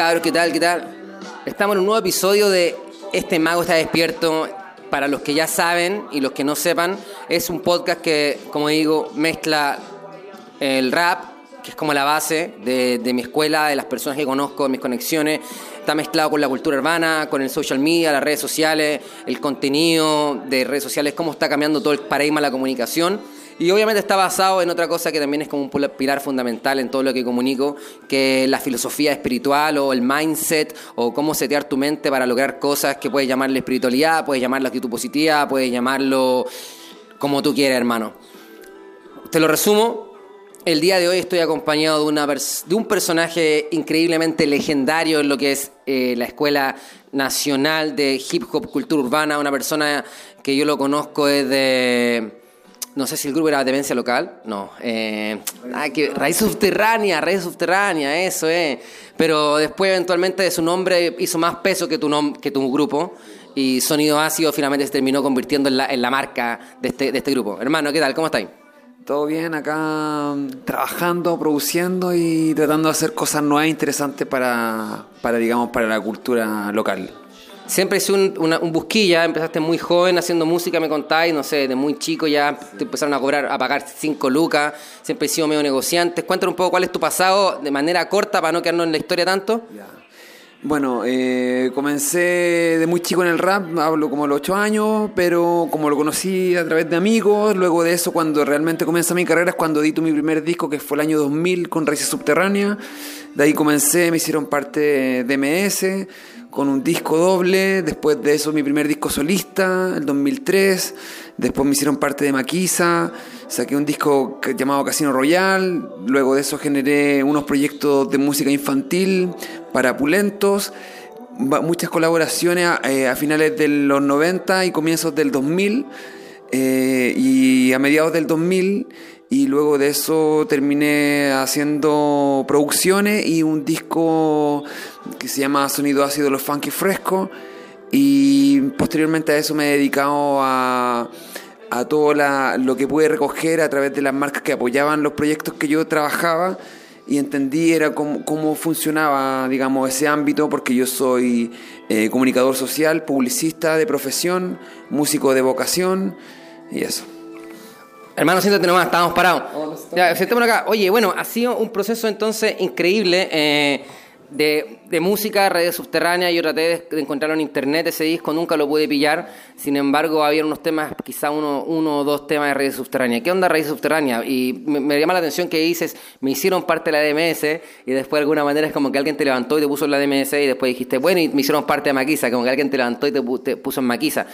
Cabros, ¿qué tal? ¿Qué tal? Estamos en un nuevo episodio de Este Mago está despierto. Para los que ya saben y los que no sepan, es un podcast que, como digo, mezcla el rap, que es como la base de, de mi escuela, de las personas que conozco, de mis conexiones. Está mezclado con la cultura urbana, con el social media, las redes sociales, el contenido de redes sociales, cómo está cambiando todo el paradigma de la comunicación. Y obviamente está basado en otra cosa que también es como un pilar fundamental en todo lo que comunico, que es la filosofía espiritual o el mindset o cómo setear tu mente para lograr cosas que puedes llamarle espiritualidad, puedes llamarlo actitud positiva, puedes llamarlo como tú quieras, hermano. Te lo resumo. El día de hoy estoy acompañado de, una de un personaje increíblemente legendario en lo que es eh, la Escuela Nacional de Hip Hop Cultura Urbana, una persona que yo lo conozco desde no sé si el grupo era Demencia Local, no. Eh, ah, que, raíz subterránea, raíz subterránea, eso es. Eh. Pero después eventualmente su nombre hizo más peso que tu, que tu grupo y Sonido Ácido finalmente se terminó convirtiendo en la, marca de este, de este grupo. Hermano, ¿qué tal? ¿Cómo estáis? Todo bien acá, trabajando, produciendo y tratando de hacer cosas nuevas e interesantes para, para, digamos, para la cultura local. Siempre hice un, un, busquilla, empezaste muy joven haciendo música, me contáis, no sé, de muy chico ya te empezaron a cobrar, a pagar cinco lucas, siempre he sido medio negociante. Cuéntanos un poco cuál es tu pasado de manera corta para no quedarnos en la historia tanto. Bueno, eh, comencé de muy chico en el rap, hablo como a los ocho años, pero como lo conocí a través de amigos, luego de eso cuando realmente comienza mi carrera es cuando edito mi primer disco que fue el año 2000 con Raíces Subterráneas, de ahí comencé, me hicieron parte de MS con un disco doble, después de eso mi primer disco solista, el 2003, después me hicieron parte de Maquisa, saqué un disco llamado Casino Royal, luego de eso generé unos proyectos de música infantil para Pulentos, muchas colaboraciones a, eh, finales de los 90 y comienzos del 2000, eh, y a mediados del 2000 y luego de eso terminé haciendo producciones y un disco que se llama Sonido Ácido Los Funky Fresco y posteriormente a eso me he dedicado a, a todo lo que pude recoger a través de las marcas que apoyaban los proyectos que yo trabajaba y entendí era cómo, cómo funcionaba digamos ese ámbito porque yo soy eh, comunicador social, publicista de profesión, músico de vocación y eso. Hermano, siéntate nomás, estábamos parados. Oh, ya, sentémonos acá. Oye, bueno, ha sido un proceso entonces increíble. Eh, de, de, música, redes subterráneas, yo traté de, encontrarlo en internet, ese disco nunca lo pude pillar, sin embargo había unos temas, quizá uno, uno o dos temas de redes subterráneas. ¿Qué onda redes subterráneas? Y me, llama la atención que dices, me hicieron parte de la DMS y después de alguna manera es como que alguien te levantó y te puso en la DMS y después dijiste, bueno, y me hicieron parte de Maquisa, como que alguien te levantó y te, puso en Maquisa.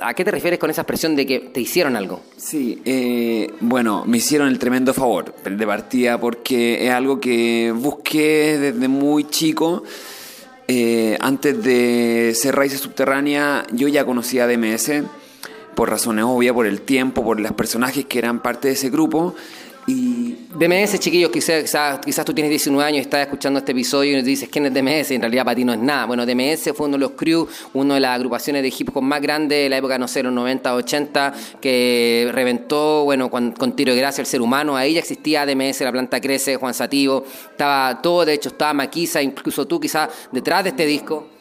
¿A qué te refieres con esa expresión de que te hicieron algo? Sí, eh, bueno, me hicieron el tremendo favor de partida porque es algo que busqué desde muy muy eh, antes de ser Raíces Subterráneas, yo ya conocía a DMS, por razones obvias, por el tiempo, por los personajes que eran parte de ese grupo. Y DMS, chiquillos, quizás, quizás, tú tienes 19 años y estás escuchando este episodio y dices, ¿quién es DMS? En realidad para ti no es nada. Bueno, DMS fue uno de los crews, una de las agrupaciones de hip hop más grandes de la época, no sé, los 90, 80, que reventó, bueno, con, tiro de gracia al ser humano. Ahí ya existía DMS, La Planta Crece, Juan Sativo, estaba todo, de hecho estaba Maquisa, incluso tú quizás detrás de este disco.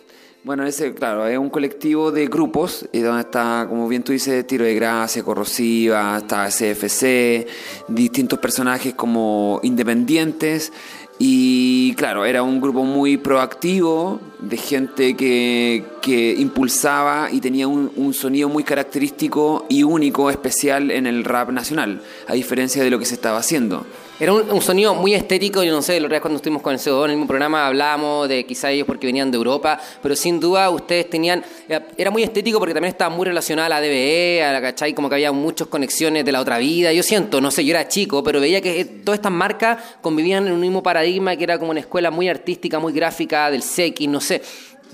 Bueno, ese, claro, es un colectivo de grupos, y donde está, como bien tú dices, Tiro de Gracia, Corrosiva, está CFC, distintos personajes como independientes. Y claro, era un grupo muy proactivo, de gente que, que impulsaba y tenía un, sonido muy característico y único, especial en el rap nacional, a diferencia de lo que se estaba haciendo. Era un, sonido muy estético, yo no sé, la otra vez cuando estuvimos con el CO2 en el mismo programa hablábamos de quizá ellos porque venían de Europa, pero sin duda ustedes tenían, era muy estético porque también estaba muy relacionada a la DBE, a la ¿cachai? Como que había muchas conexiones de la otra vida, yo siento, no sé, yo era chico, pero veía que todas estas marcas convivían en un mismo paradigma que era como una escuela muy artística, muy gráfica, del SEC, no sé,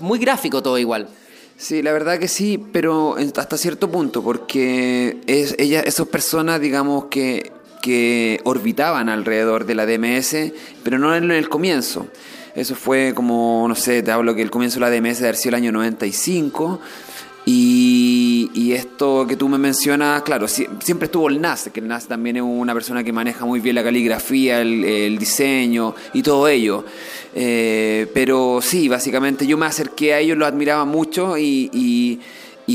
muy gráfico todo igual. Sí, la verdad que sí, pero hasta cierto punto, porque es, ella, esas personas, digamos que que orbitaban alrededor de la DMS, pero no en el comienzo. Eso fue como, no sé, te hablo que el comienzo de la DMS haber sido el año 95 y, esto que tú me mencionas, claro, siempre estuvo el Nas, que el Nas también es una persona que maneja muy bien la caligrafía, el, diseño y todo ello. Eh, pero sí, básicamente yo me acerqué a ellos, lo admiraba mucho y,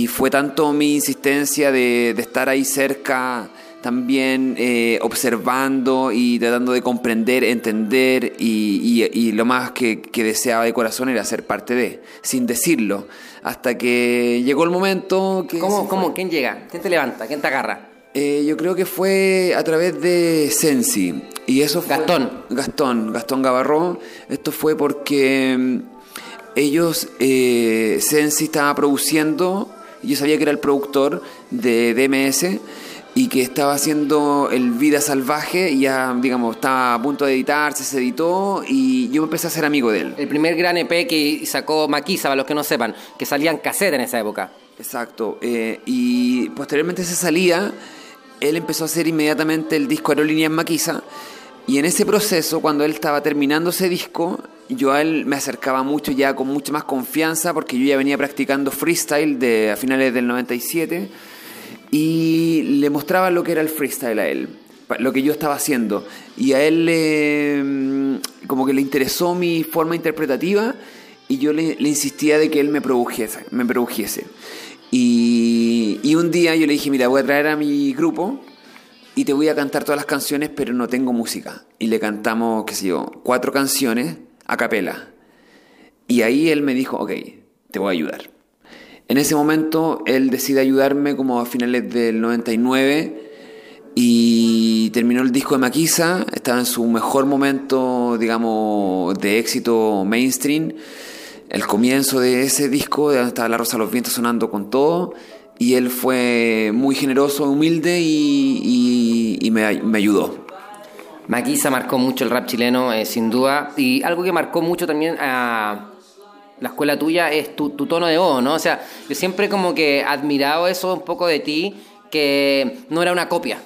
fue tanto mi insistencia de, de estar ahí cerca también eh, observando y tratando de comprender, entender y, lo más que, deseaba de corazón era ser parte de, sin decirlo, hasta que llegó el momento que... ¿Cómo, cómo? ¿Quién llega? ¿Quién te levanta? ¿Quién te agarra? Eh, yo creo que fue a través de Sensi. Y eso fue, Gastón. Gastón, Gastón Gavarro. Esto fue porque mm, ellos, eh, Sensi estaba produciendo, yo sabía que era el productor de DMS y que estaba haciendo el Vida Salvaje, y ya, digamos, estaba a punto de editarse, se editó, y yo me empecé a ser amigo de él. El primer gran EP que sacó Maquisa, para los que no sepan, que salían cassette en esa época. Exacto, eh, y posteriormente se salía, él empezó a hacer inmediatamente el disco Aerolínea en Maquisa, y en ese proceso, cuando él estaba terminando ese disco, yo a él me acercaba mucho ya con mucha más confianza, porque yo ya venía practicando freestyle de, a finales del 97, y le mostraba lo que era el freestyle a él, lo que yo estaba haciendo. Y a él mm, como que le interesó mi forma interpretativa y yo le, insistía de que él me produjese. Me produjese. Y, y, un día yo le dije, mira, voy a traer a mi grupo y te voy a cantar todas las canciones, pero no tengo música. Y le cantamos, qué sé yo, cuatro canciones a capela. Y ahí él me dijo, ok, te voy a ayudar. En ese momento él decide ayudarme como a finales del 99 y terminó el disco de Maquisa, estaba en su mejor momento, digamos, de éxito mainstream. El comienzo de ese disco, estaba La Rosa de los Vientos sonando con todo, y él fue muy generoso, humilde y, me, ayudó. Maquisa marcó mucho el rap chileno, eh, sin duda, y algo que marcó mucho también a la escuela tuya es tu, tono de voz, ¿no? O sea, yo siempre como que he admirado eso un poco de ti, que no era una copia.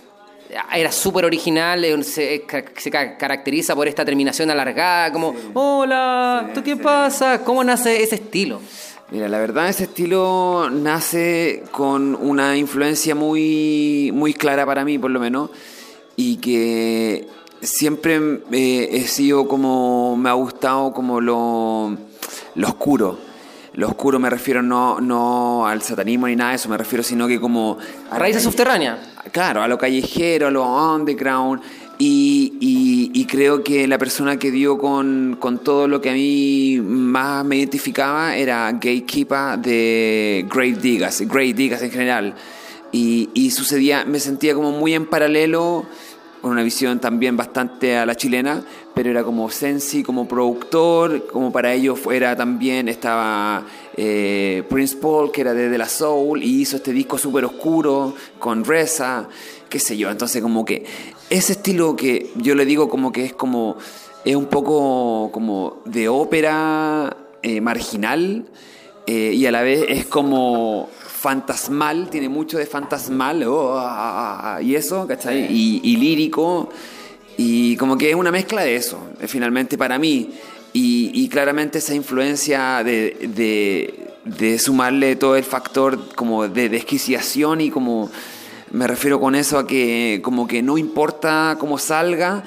Era súper original, eh, se, caracteriza por esta terminación alargada, como, hola, ¿tú qué pasa? ¿Cómo nace ese estilo? Mira, la verdad ese estilo nace con una influencia muy, muy clara para mí, por lo menos, y que siempre eh, he sido como, me ha gustado como lo lo oscuro. Lo oscuro me refiero no, no al satanismo ni nada de eso, me refiero sino que como... A raíces subterráneas. Claro, a lo callejero, a lo underground. Y, y, creo que la persona que dio con, con, todo lo que a mí más me identificaba era Gatekeeper de Great Digas, Great Digas en general. Y, y sucedía, me sentía como muy en paralelo con una visión también bastante a la chilena, pero era como Sensi, como productor, como para ellos era también, estaba eh, Prince Paul, que era de, La Soul, y hizo este disco súper oscuro, con Reza, qué sé yo, entonces como que ese estilo que yo le digo como que es como, es un poco como de ópera eh, marginal, eh, y a la vez es como fantasmal, tiene mucho de fantasmal oh, ah, ah, ah, y eso, ¿cachai? Y, lírico, y como que es una mezcla de eso, eh, finalmente para mí. Y, claramente esa influencia de, de, sumarle todo el factor como de desquiciación y como me refiero con eso a que como que no importa cómo salga,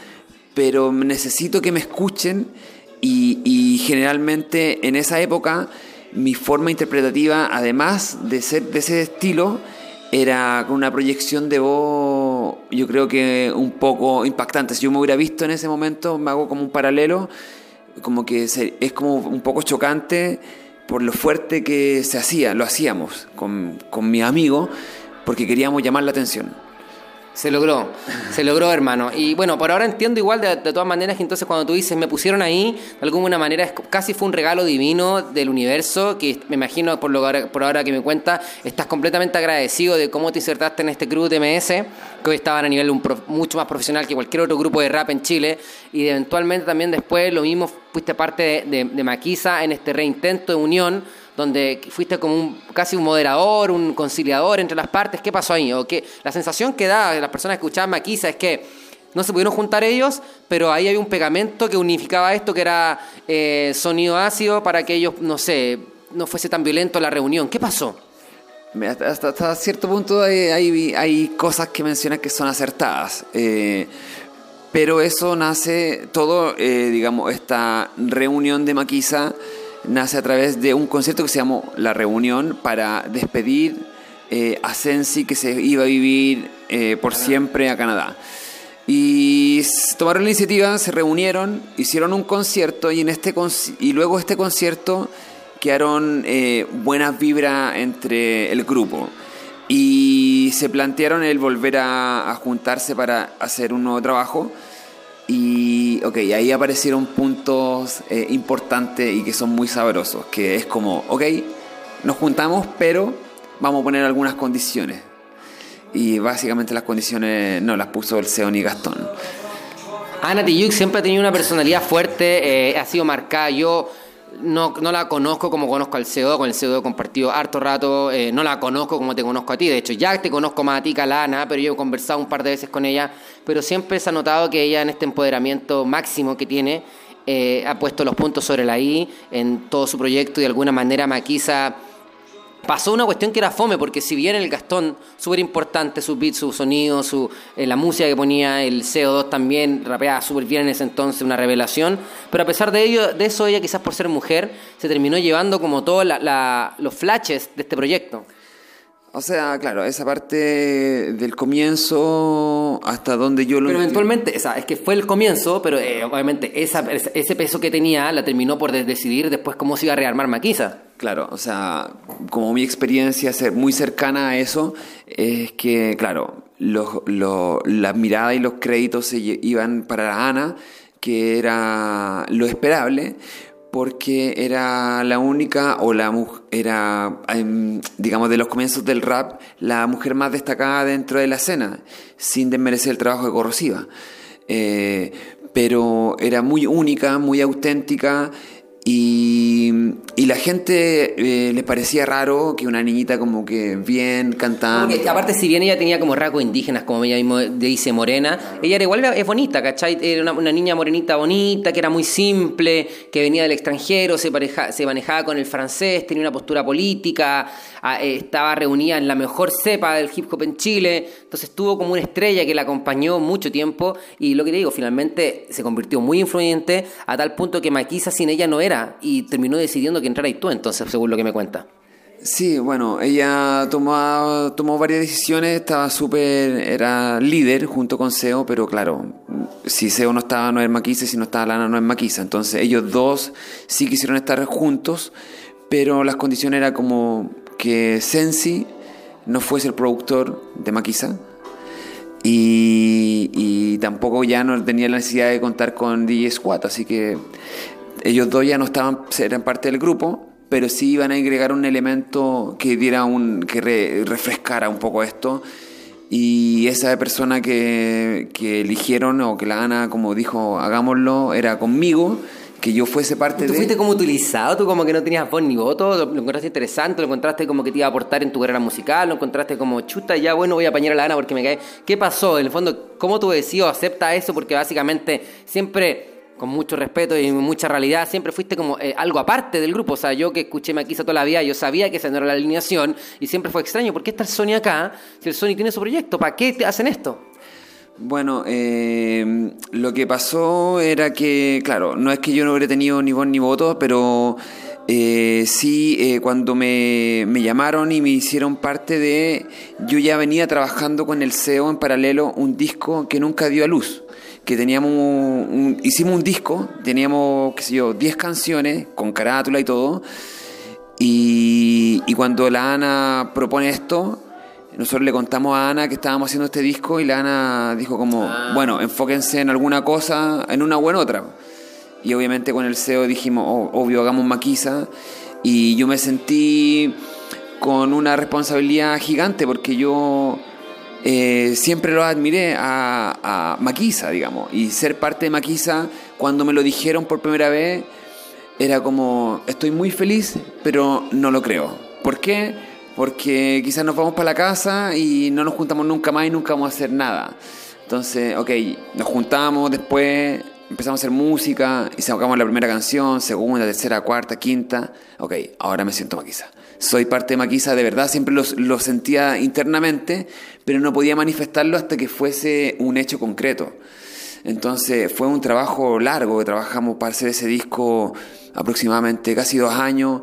pero necesito que me escuchen y, y generalmente en esa época mi forma interpretativa, además de ser de ese estilo, era con una proyección de voz, yo creo que un poco impactante. Si yo me hubiera visto en ese momento, me hago como un paralelo, como que es como un poco chocante por lo fuerte que se hacía, lo hacíamos con, con mi amigo, porque queríamos llamar la atención. Se logró, se logró, hermano. Y bueno, por ahora entiendo igual de, todas maneras que entonces cuando tú dices me pusieron ahí, de alguna manera casi fue un regalo divino del universo, que me imagino por, lo, por ahora que me cuenta, estás completamente agradecido de cómo te insertaste en este crew TMS, que hoy estaban a nivel mucho más profesional que cualquier otro grupo de rap en Chile, y eventualmente también después lo mismo fuiste parte de, de Maquisa en este reintento de unión donde fuiste como un, casi un moderador, un conciliador entre las partes. ¿Qué pasó ahí? ¿O qué? La sensación que da las personas que escuchaban Maquisa es que no se pudieron juntar ellos, pero ahí había un pegamento que unificaba esto, que era eh, sonido ácido para que ellos, no sé, no fuese tan violento la reunión. ¿Qué pasó? Hasta, hasta cierto punto hay, hay, cosas que mencionas que son acertadas. Eh, pero eso nace, todo, eh, digamos, esta reunión de Maquisa nace a través de un concierto que se llamó La Reunión para despedir eh, a Sensi que se iba a vivir por siempre a Canadá. Y tomaron la iniciativa, se reunieron, hicieron un concierto y, en este y luego este concierto quedaron eh, buenas vibras entre el grupo. Y se plantearon el volver a, juntarse para hacer un nuevo trabajo. Y ok, ahí aparecieron puntos eh, importantes y que son muy sabrosos, que es como, ok, nos juntamos, pero vamos a poner algunas condiciones. Y básicamente las condiciones no las puso el Seon y Gastón. Ana Tiyuk siempre ha tenido una personalidad fuerte, eh, ha sido marcada. Yo no, no, la conozco como conozco al CO, con el he compartido harto rato, eh, no la conozco como te conozco a ti, de hecho ya te conozco más a ti que a Lana, pero yo he conversado un par de veces con ella, pero siempre se ha notado que ella en este empoderamiento máximo que tiene, eh, ha puesto los puntos sobre la I en todo su proyecto y de alguna manera maquiza pasó una cuestión que era fome, porque si bien el Gastón, súper importante, su beat, su sonido, su, eh, la música que ponía, el CO2 también rapeaba súper bien en ese entonces, una revelación, pero a pesar de ello, de eso ella quizás por ser mujer, se terminó llevando como todos los flashes de este proyecto. O sea, claro, esa parte del comienzo hasta donde yo lo... Pero eventualmente, o sea, es que fue el comienzo, pero eh, obviamente esa, ese peso que tenía la terminó por decidir después cómo se iba a rearmar Maquisa. Claro, o sea, como mi experiencia ser muy cercana a eso, es que, claro, los, la mirada y los créditos se iban para Ana, que era lo esperable, porque era la única, o la era, em, digamos, de los comienzos del rap, la mujer más destacada dentro de la escena, sin desmerecer el trabajo de Corrosiva. Eh, pero era muy única, muy auténtica y, y, la gente eh, parecía raro que una niñita como que bien cantando. aparte, si bien ella tenía como rasgos indígenas, como ella mismo dice morena, ella era igual, es bonita, ¿cachai? Era una, niña morenita bonita, que era muy simple, que venía del extranjero, se, se manejaba con el francés, tenía una postura política, estaba reunida en la mejor cepa del hip hop en Chile, entonces tuvo como una estrella que la acompañó mucho tiempo y lo que te digo, finalmente se convirtió muy influyente a tal punto que Maquisa sin ella no era y terminó decidiendo que entrara y tú, entonces, según lo que me cuenta. Sí, bueno, ella tomó, tomó varias decisiones, estaba súper, era líder junto con Seo, pero claro, si Seo no estaba, no es Maquisa, si no estaba Lana, no es Maquisa. Entonces ellos dos sí quisieron estar juntos, pero las condiciones eran como que Sensi no fuese el productor de Maquisa, y, tampoco ya no tenía la necesidad de contar con DJ Squad, así que ellos dos ya no estaban, eran parte del grupo, pero sí iban a agregar un elemento que diera un, que refrescara un poco esto. Y esa persona que, que eligieron, o que la Ana, como dijo, hagámoslo, era conmigo que yo fuese parte de... ¿Tú fuiste como utilizado? ¿Tú como que no tenías voz ni voto? ¿Lo, encontraste interesante? ¿Lo encontraste como que te iba a aportar en tu carrera musical? ¿Lo encontraste como chuta? Ya, bueno, voy a apañar a la Ana porque me cae... ¿Qué pasó? En el fondo, ¿cómo tú decidió acepta eso? Porque básicamente siempre con mucho respeto y mucha realidad, siempre fuiste como eh, algo aparte del grupo. O sea, yo que escuché Maquisa toda la vida, yo sabía que esa no era la alineación y siempre fue extraño. ¿Por qué está el Sony acá si el Sony tiene su proyecto? ¿Para qué te hacen esto? Bueno, eh, lo que pasó era que, claro, no es que yo no hubiera tenido ni voz ni voto, pero eh, sí, cuando me, me, llamaron y me hicieron parte de... Yo ya venía trabajando con el CEO en paralelo un disco que nunca dio a luz que teníamos un, hicimos un disco, teníamos, qué sé yo, 10 canciones con carátula y todo. Y, y, cuando la Ana propone esto, nosotros le contamos a Ana que estábamos haciendo este disco y la Ana dijo como, ah. bueno, enfóquense en alguna cosa, en una o en otra. Y obviamente con el CEO dijimos, oh, obvio, hagamos maquisa. Y yo me sentí con una responsabilidad gigante porque yo eh, siempre lo admiré a, Maquisa, digamos. Y ser parte de Maquisa, cuando me lo dijeron por primera vez, era como, estoy muy feliz, pero no lo creo. ¿Por qué? Porque quizás nos vamos para la casa y no nos juntamos nunca más y nunca vamos a hacer nada. Entonces, ok, nos juntamos después, empezamos a hacer música y sacamos la primera canción, segunda, tercera, cuarta, quinta. Ok, ahora me siento Maquisa. soy parte de Maquisa, de verdad, siempre lo, lo sentía internamente, pero no podía manifestarlo hasta que fuese un hecho concreto. Entonces fue un trabajo largo, trabajamos para hacer ese disco aproximadamente casi dos años.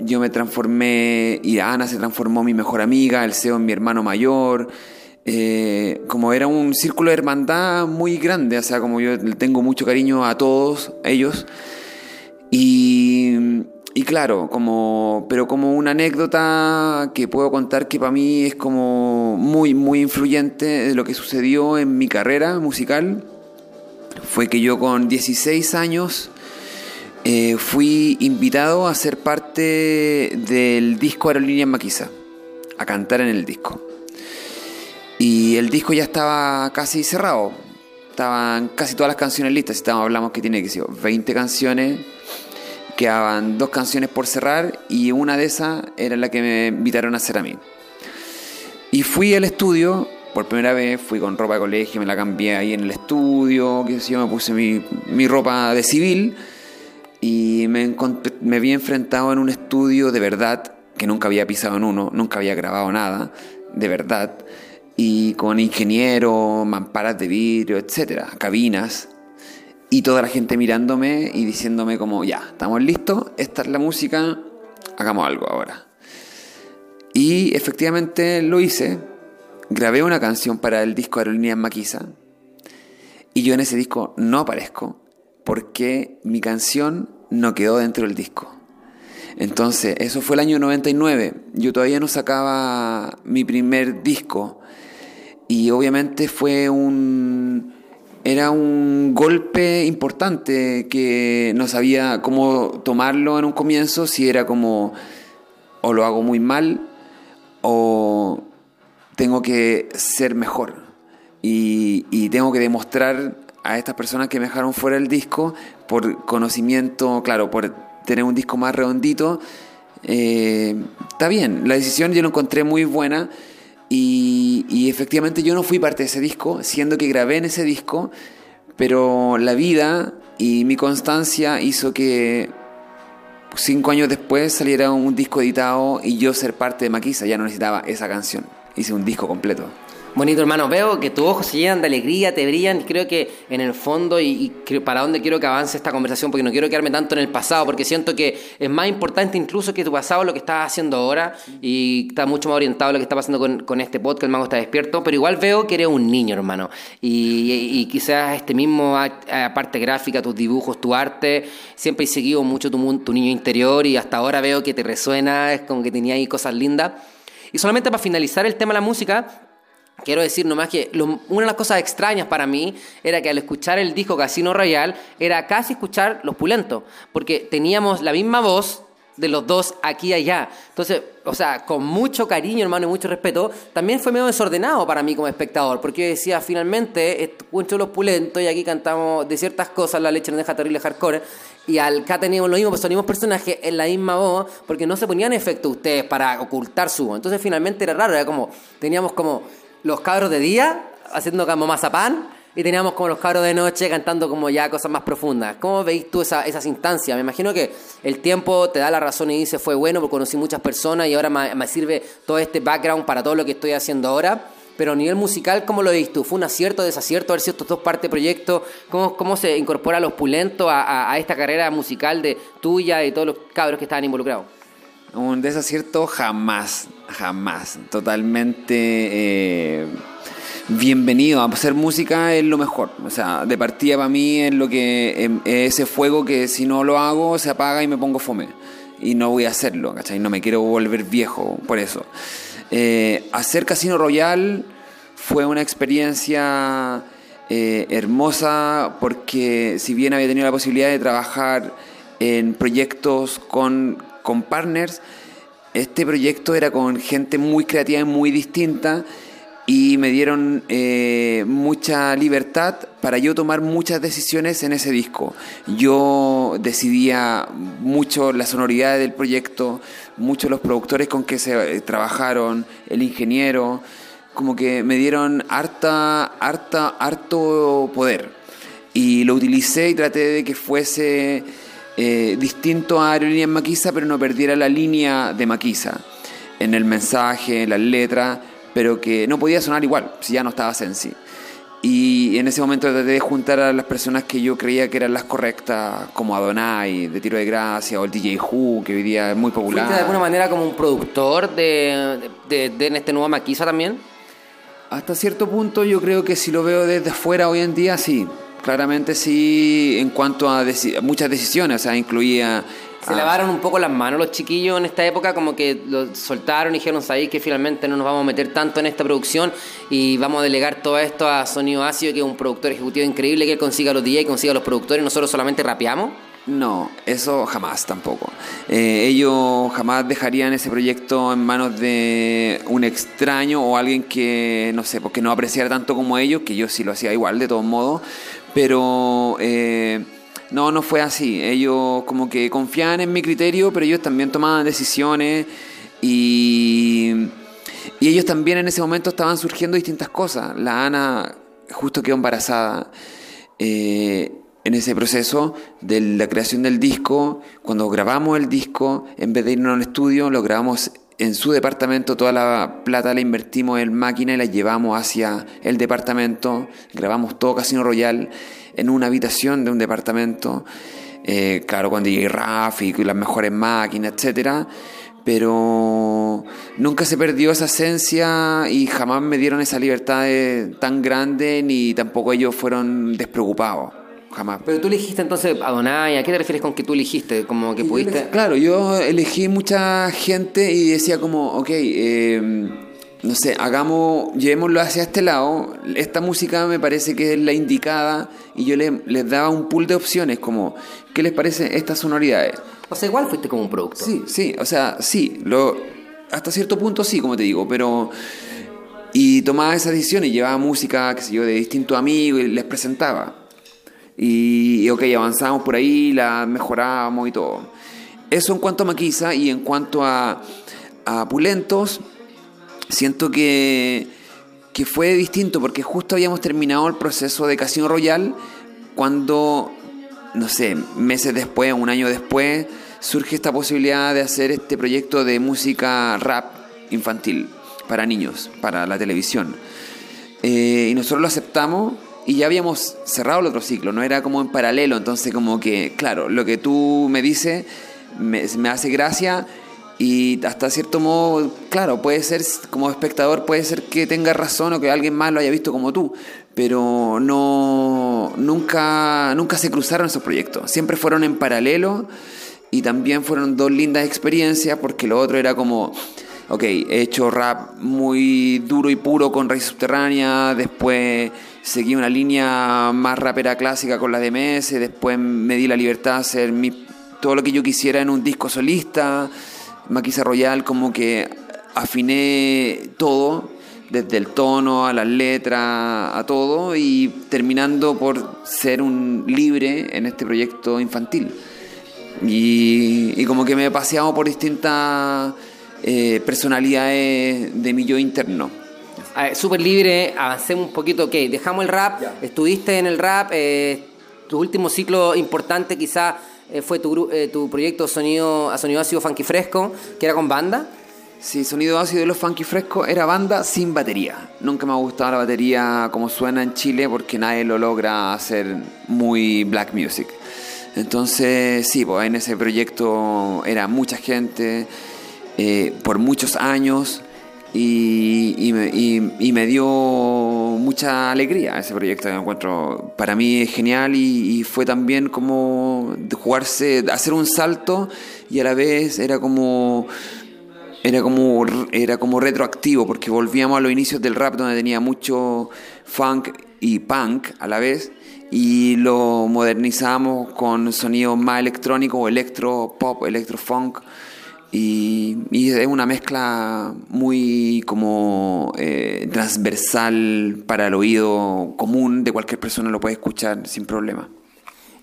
Yo me transformé, y Ana se transformó mi mejor amiga, el CEO en mi hermano mayor. Eh, como era un círculo de hermandad muy grande, o sea, como yo tengo mucho cariño a todos ellos. Y, y claro, como, pero como una anécdota que puedo contar que para mí es como muy, muy influyente de lo que sucedió en mi carrera musical, fue que yo con 16 años eh, fui invitado a ser parte del disco Aerolínea Maquisa, a cantar en el disco. Y el disco ya estaba casi cerrado. Estaban casi todas las canciones listas. Estábamos, hablamos que tiene que ser 20 canciones. Quedaban dos canciones por cerrar y una de esas era la que me invitaron a hacer a mí. Y fui al estudio, por primera vez, fui con ropa de colegio, me la cambié ahí en el estudio, que yo me puse mi, mi ropa de civil y me, me vi enfrentado en un estudio de verdad, que nunca había pisado en uno, nunca había grabado nada, de verdad y con ingenieros, mamparas de vidrio, etcétera, cabinas, y toda la gente mirándome y diciéndome como, ya, estamos listos, esta es la música, hagamos algo ahora. Y efectivamente lo hice, grabé una canción para el disco Aerolínea en Maquisa, y yo en ese disco no aparezco porque mi canción no quedó dentro del disco. Entonces, eso fue el año 99. Yo todavía no sacaba mi primer disco y obviamente fue un era un golpe importante que no sabía cómo tomarlo en un comienzo, si era como o lo hago muy mal o tengo que ser mejor y, y tengo que demostrar a estas personas que me dejaron fuera del disco por conocimiento, claro, por tener un disco más redondito. Eh, está bien, la decisión yo la encontré muy buena y, efectivamente yo no fui parte de ese disco, siendo que grabé en ese disco, pero la vida y mi constancia hizo que cinco años después saliera un disco editado y yo ser parte de Maquisa, ya no necesitaba esa canción, hice un disco completo. Bonito, hermano. Veo que tus ojos se llenan de alegría, te brillan. Y creo que en el fondo, y, para dónde quiero que avance esta conversación, porque no quiero quedarme tanto en el pasado, porque siento que es más importante incluso que tu pasado lo que estás haciendo ahora. Y está mucho más orientado a lo que está pasando con, este podcast, el mago está despierto. Pero igual veo que eres un niño, hermano. Y, y quizás este mismo, parte gráfica, tus dibujos, tu arte, siempre he seguido mucho tu, tu niño interior. Y hasta ahora veo que te resuena, es como que tenía ahí cosas lindas. Y solamente para finalizar el tema de la música, Quiero decir nomás que una de las cosas extrañas para mí era que al escuchar el disco Casino Royal era casi escuchar Los Pulentos, porque teníamos la misma voz de los dos aquí y allá. Entonces, o sea, con mucho cariño, hermano, y mucho respeto, también fue medio desordenado para mí como espectador, porque yo decía, finalmente, escucho Los Pulentos y aquí cantamos de ciertas cosas, La leche nos deja terrible hardcore, y acá teníamos lo mismo, pues mismos personajes en la misma voz, porque no se ponían efecto ustedes para ocultar su voz. Entonces, finalmente era raro, era como, teníamos como los cabros de día haciendo como mazapán y teníamos como los cabros de noche cantando como ya cosas más profundas. ¿Cómo veis tú esa, esas instancias? Me imagino que el tiempo te da la razón y dice fue bueno porque conocí muchas personas y ahora me, sirve todo este background para todo lo que estoy haciendo ahora. Pero a nivel musical, ¿cómo lo veis tú? ¿Fue un acierto, desacierto haber sido estos dos partes de proyecto? ¿Cómo, ¿Cómo se incorpora los pulentos a, esta carrera musical de tuya y todos los cabros que estaban involucrados? Un desacierto jamás, jamás. Totalmente eh, bienvenido. A hacer música es lo mejor. O sea, de partida para mí es lo que em, ese fuego que si no lo hago se apaga y me pongo fome. Y no voy a hacerlo, ¿cachai? No me quiero volver viejo por eso. Eh, hacer Casino Royal fue una experiencia eh, hermosa porque si bien había tenido la posibilidad de trabajar en proyectos con con partners. Este proyecto era con gente muy creativa y muy distinta y me dieron eh, mucha libertad para yo tomar muchas decisiones en ese disco. Yo decidía mucho la sonoridad del proyecto, mucho los productores con que se eh, trabajaron, el ingeniero, como que me dieron harta, harta, harto poder. Y lo utilicé y traté de que fuese eh, distinto a Aerolínea en Maquisa, pero no perdiera la línea de Maquisa en el mensaje, en las letras, pero que no podía sonar igual, si ya no estaba Sensi. Y en ese momento traté de juntar a las personas que yo creía que eran las correctas, como Adonai, de Tiro de Gracia, o el DJ Who, que hoy día es muy popular. ¿Fuiste de alguna manera como un productor de, de, de, en este nuevo Maquisa también? Hasta cierto punto yo creo que si lo veo desde afuera hoy en día, sí. Claramente sí, en cuanto a deci muchas decisiones, o sea, incluía se lavaron un poco las manos los chiquillos en esta época, como que lo soltaron y dijeron, ahí que finalmente no nos vamos a meter tanto en esta producción y vamos a delegar todo esto a Sonido Ácido, que es un productor ejecutivo increíble, que él consiga los DJ, consiga los productores, nosotros solamente rapeamos. No, eso jamás tampoco. Eh, ellos jamás dejarían ese proyecto en manos de un extraño o alguien que, no sé, porque no apreciara tanto como ellos, que yo sí lo hacía igual de todos modos, pero... Eh, no, no fue así. Ellos como que confiaban en mi criterio, pero ellos también tomaban decisiones y, ellos también en ese momento estaban surgiendo distintas cosas. La Ana justo quedó embarazada. Eh, en ese proceso de la creación del disco, cuando grabamos el disco, en vez de irnos al estudio, lo grabamos en su departamento, toda la plata la invertimos en máquina y la llevamos hacia el departamento, grabamos todo Casino Royal en una habitación de un departamento, eh, claro, con DJ Rafi y las mejores máquinas, etcétera, pero nunca se perdió esa esencia y jamás me dieron esa libertad tan grande ni tampoco ellos fueron despreocupados. Jamás. Pero tú elegiste entonces Adonai, ¿a qué te refieres con que tú elegiste? Como que pudiste... claro, yo elegí mucha gente y decía como, ok, eh, no sé, hagamos, llevémoslo hacia este lado, esta música me parece que es la indicada y yo les daba un pool de opciones como, ¿qué les parece estas sonoridades? O sea, igual fuiste como un producto. Sí, sí, o sea, sí, lo, hasta cierto punto sí, como te digo, pero... Y tomaba esas decisiones, llevaba música, qué sé yo, de distintos amigos y les presentaba. Y, ok, avanzábamos por ahí, la mejorábamos y todo. Eso en cuanto a Maquisa y en cuanto a, a Pulentos siento que, que fue distinto porque justo habíamos terminado el proceso de Casino Royal cuando, no sé, meses después, un año después, surge esta posibilidad de hacer este proyecto de música rap infantil para niños, para la televisión. Eh, y nosotros lo aceptamos y ya habíamos cerrado el otro ciclo, no era como en paralelo, entonces como que, claro, lo que tú me dices me, me hace gracia y hasta cierto modo, claro, puede ser, como espectador, puede ser que tenga razón o que alguien más lo haya visto como tú, pero no, nunca, nunca se cruzaron esos proyectos. Siempre fueron en paralelo y también fueron dos lindas experiencias porque lo otro era como, ok, he hecho rap muy duro y puro con Raíz Subterránea, después seguí una línea más rapera clásica con la DMS, después me di la libertad de hacer mi, todo lo que yo quisiera en un disco solista Maquisa Royal como que afiné todo, desde el tono a las letras, a todo, y terminando por ser un libre en este proyecto infantil. Y, como que me he paseado por distintas eh, personalidades de mi yo interno. Súper libre, avancemos un poquito, ok, dejamos el rap, estuviste en el rap, eh, tu último ciclo importante quizá eh, fue tu, eh, tu proyecto Sonido, a Sonido Ácido Funky Fresco, que era con banda. Sí, Sonido Ácido de los Funky Fresco era banda sin batería. Nunca me ha gustado la batería como suena en Chile porque nadie lo logra hacer muy black music. Entonces, sí, pues en ese proyecto era mucha gente, eh, por muchos años, y, me, y, me, dio mucha alegría ese proyecto. encuentro para mí es genial y, fue también como jugarse, hacer un salto y a la vez era como era como era como retroactivo porque volvíamos a los inicios del rap donde tenía mucho funk y punk a la vez y lo modernizamos con sonidos más electrónicos, electro pop, electro funk y, es una mezcla muy como eh, transversal para el oído común de cualquier persona lo puede escuchar sin problema.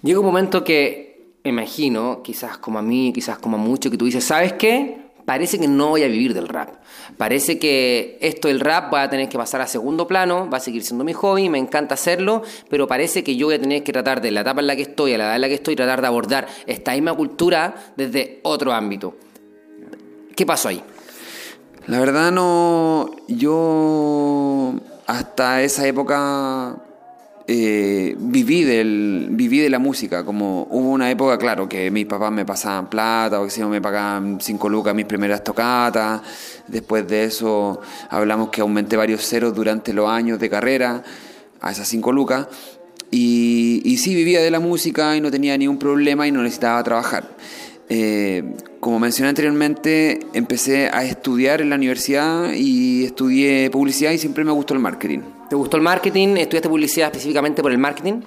Llega un momento que imagino, quizás como a mí, quizás como a muchos, que tú dices, ¿sabes qué? parece que no voy a vivir del rap. Parece que esto del rap va a tener que pasar a segundo plano, va a seguir siendo mi hobby, me encanta hacerlo, pero parece que yo voy a tener que tratar de la etapa en la que estoy, a la edad en la que estoy, tratar de abordar esta misma cultura desde otro ámbito. ¿Qué pasó ahí? La verdad no, yo hasta esa época eh, viví, de la música. Como hubo una época, claro, que mis papás me pasaban plata o que si no me pagaban cinco lucas mis primeras tocatas. Después de eso hablamos que aumenté varios ceros durante los años de carrera a esas cinco lucas. Y sí vivía de la música y no tenía ningún problema y no necesitaba trabajar. Eh, como mencioné anteriormente, empecé a estudiar en la universidad y estudié publicidad y siempre me gustó el marketing. ¿Te gustó el marketing? ¿Estudiaste publicidad específicamente por el marketing?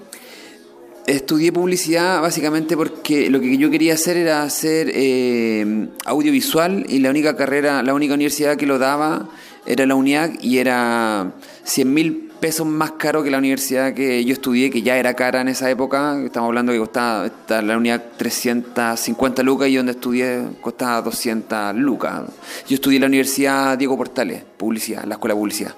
Estudié publicidad básicamente porque lo que yo quería hacer era hacer eh, audiovisual y la única carrera, la única universidad que lo daba era la UNIAC y era 100 mil pesos más caro que la universidad que yo estudié, que ya era cara en esa época. Estamos hablando que costaba la unidad 350 lucas y donde estudié costaba 200 lucas. Yo estudié en la Universidad Diego Portales, publicidad, la escuela de publicidad.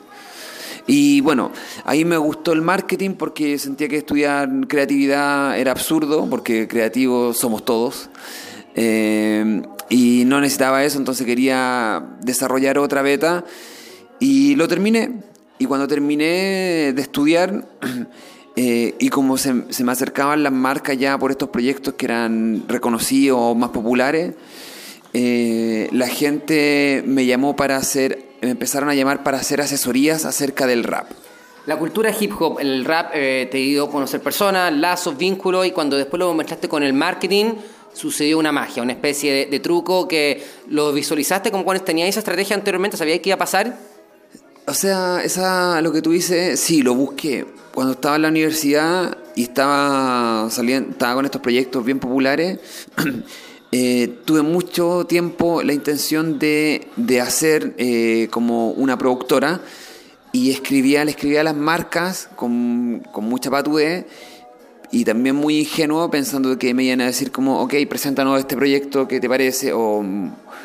Y bueno, ahí me gustó el marketing porque sentía que estudiar creatividad era absurdo, porque creativos somos todos. Eh, y no necesitaba eso, entonces quería desarrollar otra beta. Y lo terminé, y cuando terminé de estudiar, eh, y como se, me acercaban las marcas ya por estos proyectos que eran reconocidos, más populares, eh, la gente me llamó para hacer, me empezaron a llamar para hacer asesorías acerca del rap. La cultura hip hop, el rap, eh, te dio conocer personas, lazos, vínculos, y cuando después lo mezclaste con el marketing, sucedió una magia, una especie de, de truco que lo visualizaste como cuando tenías esa estrategia anteriormente, sabías que iba a pasar o sea, esa, lo que tú dices, sí, lo busqué. Cuando estaba en la universidad y estaba, saliendo, estaba con estos proyectos bien populares, eh, tuve mucho tiempo la intención de, de hacer eh, como una productora y escribía, le escribía a las marcas con, con mucha patudez y también muy ingenuo pensando que me iban a decir como, ok, preséntanos este proyecto, ¿qué te parece? O,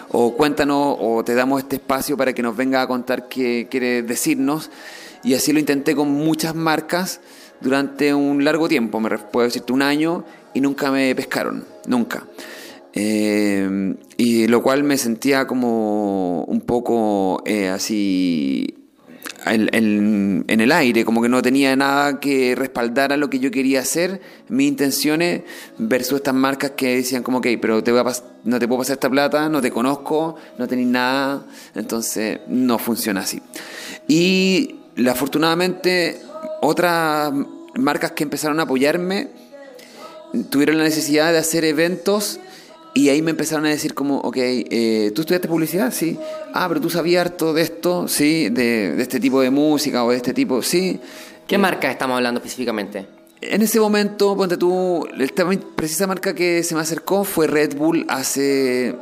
o cuéntanos o te damos este espacio para que nos venga a contar qué quiere decirnos. Y así lo intenté con muchas marcas durante un largo tiempo, me puedo decirte un año, y nunca me pescaron, nunca. Eh, y lo cual me sentía como un poco eh, así en, el aire, como que no tenía nada que respaldara lo que yo quería hacer, mis intenciones, versus estas marcas que decían como, ok, pero te voy a no te puedo pasar esta plata, no te conozco, no tenéis nada, entonces no funciona así. Y afortunadamente otras marcas que empezaron a apoyarme tuvieron la necesidad de hacer eventos y ahí me empezaron a decir como, ok, eh, ¿tú estudiaste publicidad? Sí. Ah, pero tú sabías harto de esto, sí, de, este tipo de música o de este tipo, sí. ¿Qué marca estamos hablando específicamente? En ese momento, ponte tú, esta precisa marca que se me acercó fue Red Bull hace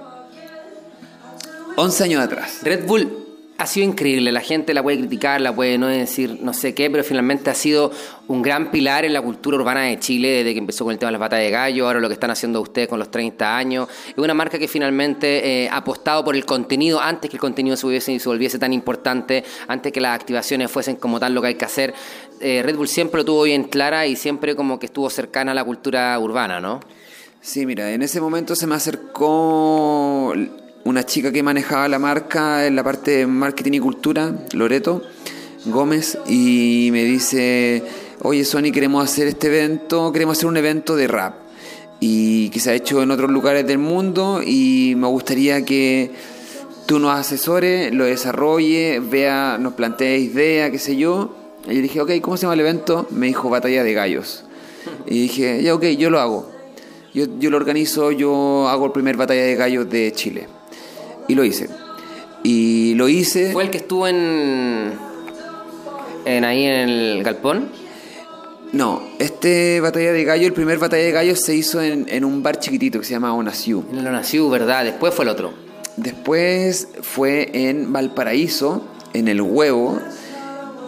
11 años atrás. Red Bull ha sido increíble. La gente la puede criticar, la puede no decir no sé qué, pero finalmente ha sido un gran pilar en la cultura urbana de Chile desde que empezó con el tema de las batallas de gallo, ahora lo que están haciendo ustedes con los 30 años. Es una marca que finalmente eh, ha apostado por el contenido antes que el contenido se, hubiese, se volviese tan importante, antes que las activaciones fuesen como tal lo que hay que hacer. Eh, Red Bull siempre lo tuvo bien clara y siempre como que estuvo cercana a la cultura urbana, ¿no? Sí, mira, en ese momento se me acercó una chica que manejaba la marca en la parte de marketing y cultura, Loreto Gómez, y me dice, oye Sony, queremos hacer este evento, queremos hacer un evento de rap, y que se ha hecho en otros lugares del mundo, y me gustaría que tú nos asesores, lo desarrolles, vea, nos plantees ideas, qué sé yo. Y yo dije, ok, ¿cómo se llama el evento? Me dijo Batalla de Gallos. Y dije, ya, ok, yo lo hago. Yo, yo lo organizo, yo hago el primer Batalla de Gallos de Chile. Y lo hice. Y lo hice. ¿Fue el que estuvo en. en ahí en el galpón? No, este Batalla de Gallo, el primer Batalla de Gallo se hizo en, un bar chiquitito que se llama Onasiu. En el Onasiu, ¿verdad? Después fue el otro. Después fue en Valparaíso, en el Huevo,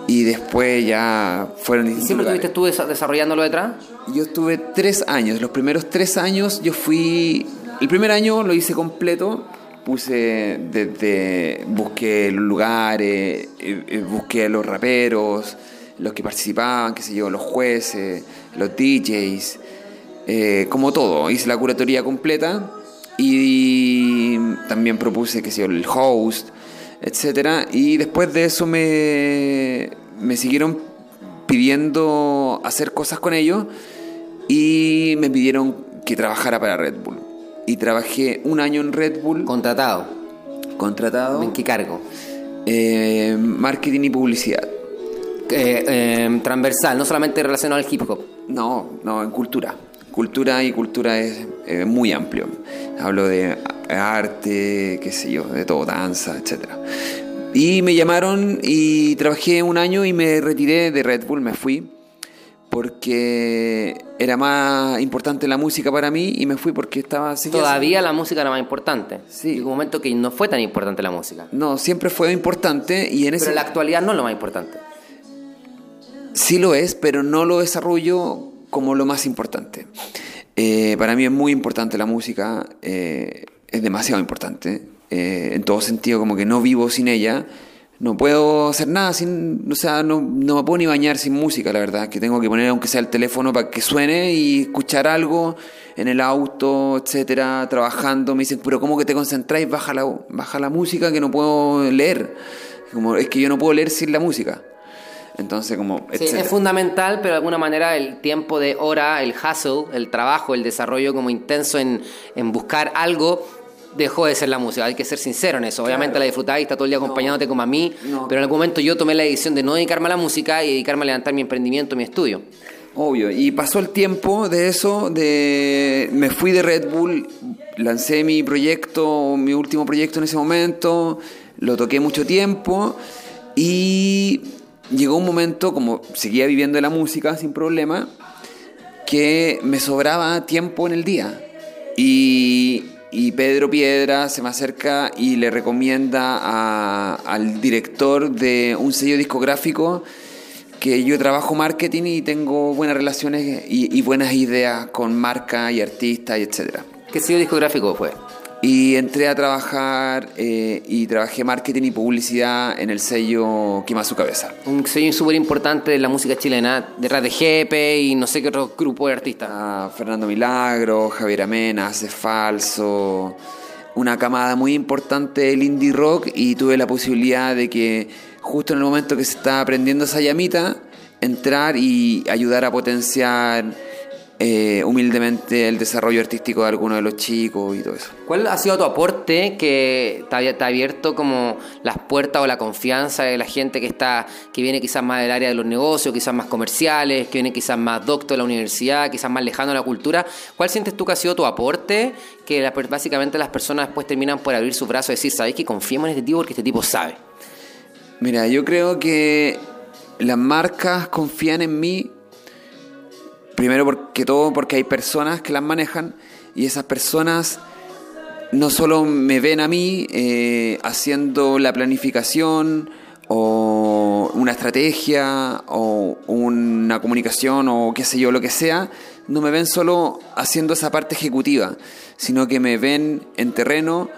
y después ya fueron ¿Siempre estuviste tú desarrollándolo detrás? Yo estuve tres años. Los primeros tres años yo fui. El primer año lo hice completo puse desde, busqué los lugares, eh, eh, busqué los raperos, los que participaban, qué sé yo, los jueces, los DJs, eh, como todo, hice la curatoría completa y también propuse, qué sé yo, el host, etcétera, y después de eso me, me siguieron pidiendo hacer cosas con ellos y me pidieron que trabajara para Red Bull. Y trabajé un año en Red Bull. Contratado. Contratado. ¿En qué cargo? Eh, marketing y publicidad. Eh, eh, transversal, no solamente relacionado al hip hop. No, no, en cultura. Cultura y cultura es eh, muy amplio. Hablo de arte, qué sé yo, de todo, danza, etc. Y me llamaron y trabajé un año y me retiré de Red Bull, me fui porque era más importante la música para mí y me fui porque estaba... seguía Todavía la música era más importante. Sí. Hubo un momento que no fue tan importante la música. No, siempre fue importante y en Pero ese... en la actualidad no es lo más importante. Sí lo es, pero no lo desarrollo como lo más importante. Eh, para mí es muy importante la música, eh, es demasiado importante. eh, en todo sentido, como que no vivo sin ella. No puedo hacer nada sin, o sea, no, no me puedo ni bañar sin música, la verdad. Que tengo que poner aunque sea el teléfono para que suene y escuchar algo en el auto, etcétera, trabajando. Me dicen, pero ¿cómo que te concentráis? Baja la, baja la música que no puedo leer. Como, es que yo no puedo leer sin la música. Entonces, como, Sí, es fundamental, pero de alguna manera el tiempo de hora, el hustle, el trabajo, el desarrollo como intenso en, en buscar algo, dejó de ser la música. Hay que ser sincero en eso. Obviamente la disfrutáis, está todo el día acompañándote como a mí, No. pero en algún momento yo tomé la decisión de no dedicarme a la música y dedicarme a levantar mi emprendimiento, mi estudio. Obvio, y pasó el tiempo de eso, de me fui de Red Bull, lancé mi proyecto, mi último proyecto en ese momento, lo toqué mucho tiempo y llegó un momento, como seguía viviendo de la música sin problema, que me sobraba tiempo en el día. Y, y Pedro Piedra se me acerca y le recomienda a- al director de un sello discográfico que yo trabajo marketing y tengo buenas relaciones y, buenas ideas con marcas y artistas y etcétera. ¿Qué sello discográfico fue? Y entré a trabajar eh, y trabajé marketing y publicidad en el sello Quema su cabeza. Un sello súper importante de la música chilena, detrás de Jepe y no sé qué otro grupo de artistas. a Fernando Milagro, Javier Amena, Hace Falso, una camada muy importante del indie rock y tuve la posibilidad de que justo en el momento que se estaba aprendiendo esa llamita, entrar y ayudar a potenciar eh, humildemente el desarrollo artístico de algunos de los chicos y todo eso. ¿Cuál ha sido tu aporte que te ha, te ha abierto como las puertas o la confianza de la gente que está que viene quizás más del área de los negocios, quizás más comerciales, que viene quizás más docto de la universidad, quizás más lejano de la cultura? ¿Cuál sientes tú que ha sido tu aporte que la- básicamente las personas después terminan por abrir sus brazos y decir, ¿sabéis que confiemos en este tipo porque este tipo sabe? Mira, yo creo que las marcas confían en mí, primero porque todo, porque hay personas que las manejan y esas personas no solo me ven a mí eh, haciendo la planificación o una estrategia o una comunicación o qué sé yo, lo que sea, no me ven solo haciendo esa parte ejecutiva, sino que me ven en terreno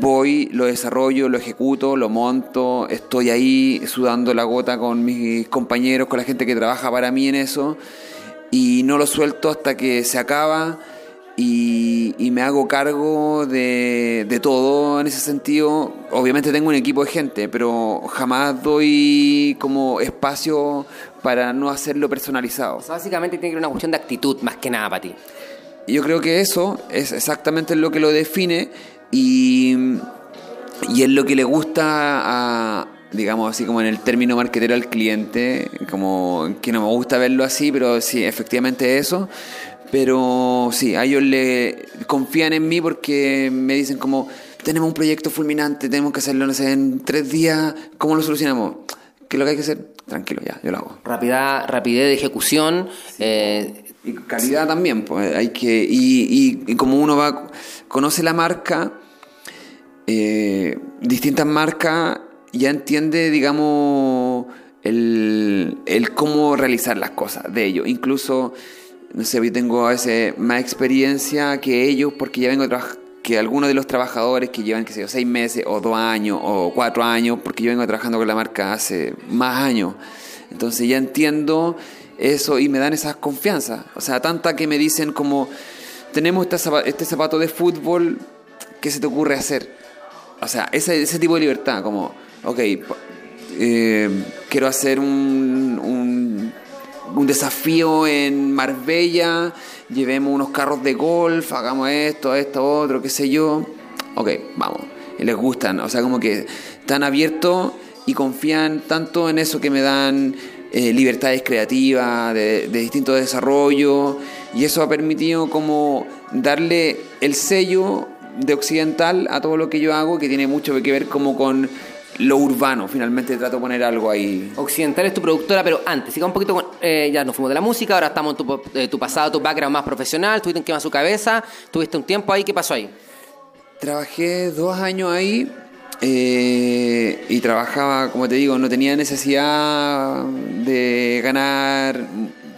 voy, lo desarrollo, lo ejecuto, lo monto, estoy ahí sudando la gota con mis compañeros, con la gente que trabaja para mí en eso, y no lo suelto hasta que se acaba y, y me hago cargo de, de todo en ese sentido. Obviamente tengo un equipo de gente, pero jamás doy como espacio para no hacerlo personalizado. O sea, básicamente tiene que ser una cuestión de actitud más que nada para ti. Yo creo que eso es exactamente lo que lo define y, y es lo que le gusta a, digamos así como en el término marquetero al cliente, como que no me gusta verlo así, pero sí, efectivamente eso. Pero sí, a ellos le confían en mí porque me dicen como, tenemos un proyecto fulminante, tenemos que hacerlo, no sé, en tres días, ¿cómo lo solucionamos? ¿Qué es lo que hay que hacer? Tranquilo, ya, yo lo hago. Rapidez, rapidez de ejecución. eh, Y calidad también, pues hay que. Y, y- y como uno va, conoce la marca, eh, distintas marcas, ya entiende, digamos, el, el cómo realizar las cosas de ellos. Incluso, no sé, yo tengo a veces más experiencia que ellos porque ya vengo trabaj- que algunos de los trabajadores que llevan, qué sé yo, seis meses o dos años o cuatro años, porque yo vengo trabajando con la marca hace más años. Entonces ya entiendo eso y me dan esas confianzas. O sea, tanta que me dicen como, tenemos este zapato, de fútbol, ¿qué se te ocurre hacer? O sea, ese, ese tipo de libertad, como, ok, eh, quiero hacer un, un, desafío en Marbella llevemos unos carros de golf, hagamos esto, esto, otro, qué sé yo. Ok, vamos. Les gustan, o sea, como que están abiertos y confían tanto en eso que me dan eh, libertades creativas, de, de distintos desarrollos, y eso ha permitido como darle el sello de occidental a todo lo que yo hago, que tiene mucho que ver como con lo urbano, finalmente trato de poner algo ahí. Occidental es tu productora, pero antes, siga un poquito con, eh, ya nos fuimos de la música, ahora estamos en tu, eh, tu pasado, tu background más profesional, tuviste en Quema Su Cabeza, tuviste un tiempo ahí, ¿qué pasó ahí? Trabajé dos años ahí eh, y trabajaba, como te digo, no tenía necesidad de ganar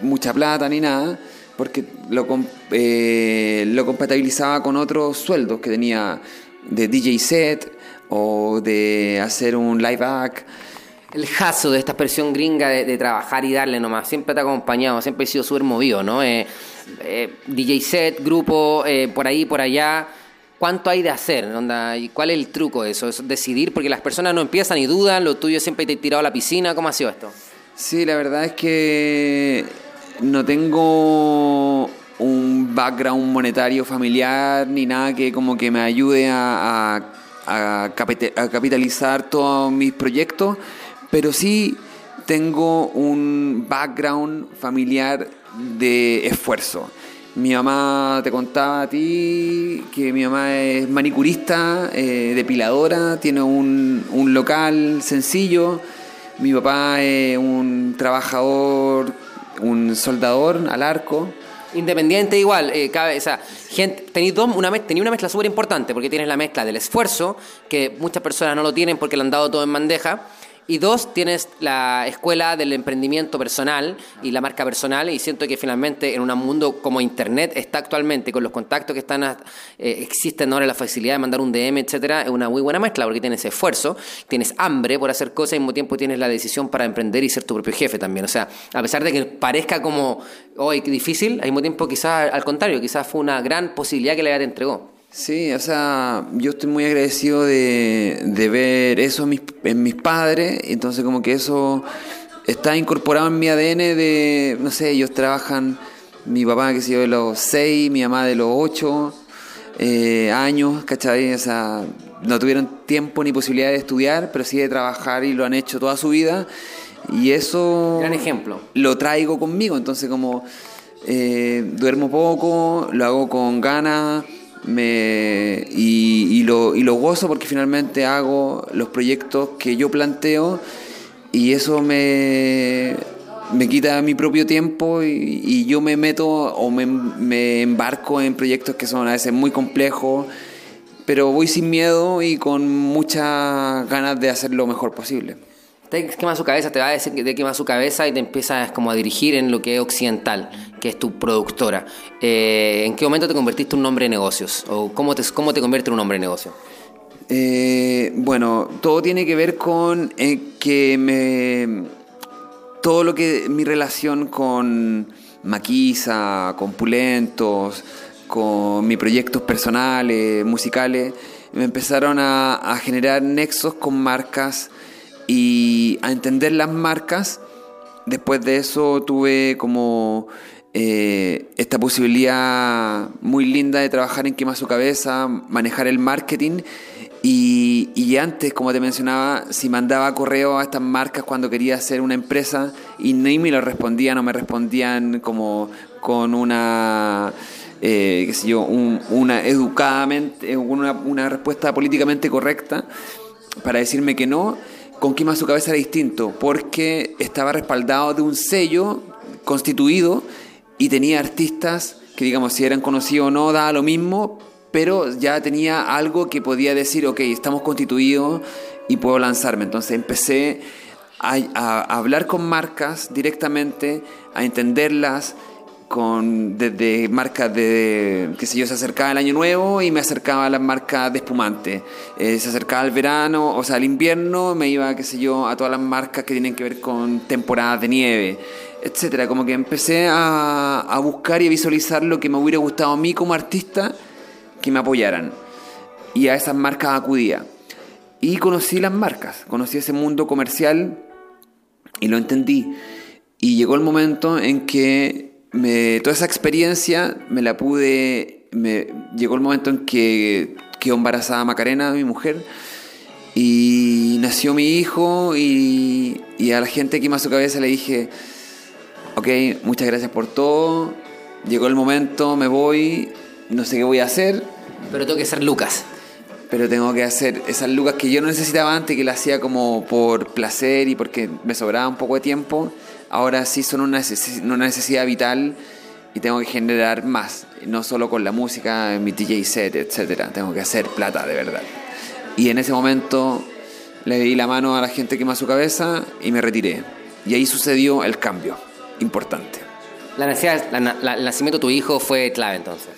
mucha plata ni nada, porque lo, lo compatibilizaba con otros sueldos que tenía de DJ set, o de hacer un live act. El jazo de esta expresión gringa de, trabajar y darle nomás, siempre te ha acompañado, siempre he sido súper movido, ¿no? Eh, eh, DJ set, grupo, eh, por ahí, por allá. ¿Cuánto hay de hacer? Onda? ¿Y cuál es el truco de eso? ¿Es decidir? Porque las personas no empiezan y dudan, lo tuyo siempre te he tirado a la piscina. ¿Cómo ha sido esto? Sí, la verdad es que no tengo un background monetario familiar ni nada que como que me ayude a a, capitalizar todos mis proyectos, pero sí tengo un background familiar de esfuerzo. Mi mamá te contaba a ti que mi mamá es manicurista, eh, depiladora, tiene un, un, local sencillo. Mi papá es un trabajador, un soldador al arco. Independiente igual, eh, cabe, o sea, gente, tenéis dos, una, una mezcla súper importante, porque tienes la mezcla del esfuerzo, que muchas personas no lo tienen porque le han dado todo en bandeja, y dos, tienes la escuela del emprendimiento personal y la marca personal. Y siento que finalmente en un mundo como Internet está actualmente, con los contactos que están eh, existen ahora, la facilidad de mandar un DM, etcétera, es una muy buena mezcla porque tienes esfuerzo, tienes hambre por hacer cosas y al mismo tiempo tienes la decisión para emprender y ser tu propio jefe también. O sea, a pesar de que parezca como hoy difícil, al mismo tiempo quizás al contrario, quizás fue una gran posibilidad que la vida te entregó. Sí, o sea, yo estoy muy agradecido de, ver eso en mis, en mis padres, entonces como que eso está incorporado en mi ADN de, no sé, ellos trabajan, mi papá que se yo de los seis, mi mamá de los ocho eh, años, ¿cachai? O sea, no tuvieron tiempo ni posibilidad de estudiar, pero sí de trabajar y lo han hecho toda su vida. Y eso... Gran ejemplo. Lo traigo conmigo, entonces como eh, duermo poco, lo hago con ganas me, y, lo, y lo gozo porque finalmente hago los proyectos que yo planteo y eso me, me quita mi propio tiempo y, yo me meto o me, me, embarco en proyectos que son a veces muy complejos, pero voy sin miedo y con muchas ganas de hacer lo mejor posible te quema su cabeza, te va a decir que te quema su cabeza y te empiezas como a dirigir en lo que es occidental, que es tu productora. Eh, ¿En qué momento te convertiste en un hombre de negocios? ¿O cómo te, cómo te convierte en un hombre de negocio? Eh, bueno, todo tiene que ver con eh, que me. Todo lo que. Mi relación con Maquisa, con Pulentos, con mis proyectos personales, musicales, me empezaron a generar nexos con marcas y a entender las marcas. Después de eso tuve como eh, esta posibilidad muy linda de trabajar en Quema Su Cabeza, manejar el marketing y, y, antes, como te mencionaba, si mandaba correo a estas marcas cuando quería hacer una empresa y ni me lo respondían o me respondían como con una... Eh, qué sé yo, una educadamente, una, una respuesta políticamente correcta para decirme que no, con Quema su cabeza era distinto, porque estaba respaldado de un sello constituido y tenía artistas que, digamos, si eran conocidos o no, daba lo mismo, pero ya tenía algo que podía decir, ok, estamos constituidos y puedo lanzarme. Entonces empecé a, hablar con marcas directamente, a entenderlas, con desde marcas de, qué sé yo, se acercaba el año nuevo y me acercaba a las marcas de espumante. Eh, se acercaba el verano, o sea, el invierno, me iba, qué sé yo, a todas las marcas que tienen que ver con temporadas de nieve, etcétera. Como que empecé a, a buscar y a visualizar lo que me hubiera gustado a mí como artista que me apoyaran. Y a esas marcas acudía. Y conocí las marcas, conocí ese mundo comercial y lo entendí. Y llegó el momento en que me, toda esa experiencia me la pude, me, llegó el momento en que quedó embarazada Macarena, mi mujer, y nació mi hijo y, y a la gente que a su cabeza le dije, ok, muchas gracias por todo, llegó el momento, me voy, no sé qué voy a hacer. Pero tengo que ser Lucas. Pero tengo que hacer esas lucas que yo no necesitaba antes, que la hacía como por placer y porque me sobraba un poco de tiempo ahora sí son una, necesidad vital y tengo que generar más, no solo con la música, mi DJ set, etcétera. Tengo que hacer plata de verdad. Y en ese momento le di la mano a la gente que a su cabeza y me retiré. Y ahí sucedió el cambio importante. La necesidad, el nacimiento de tu hijo fue clave entonces.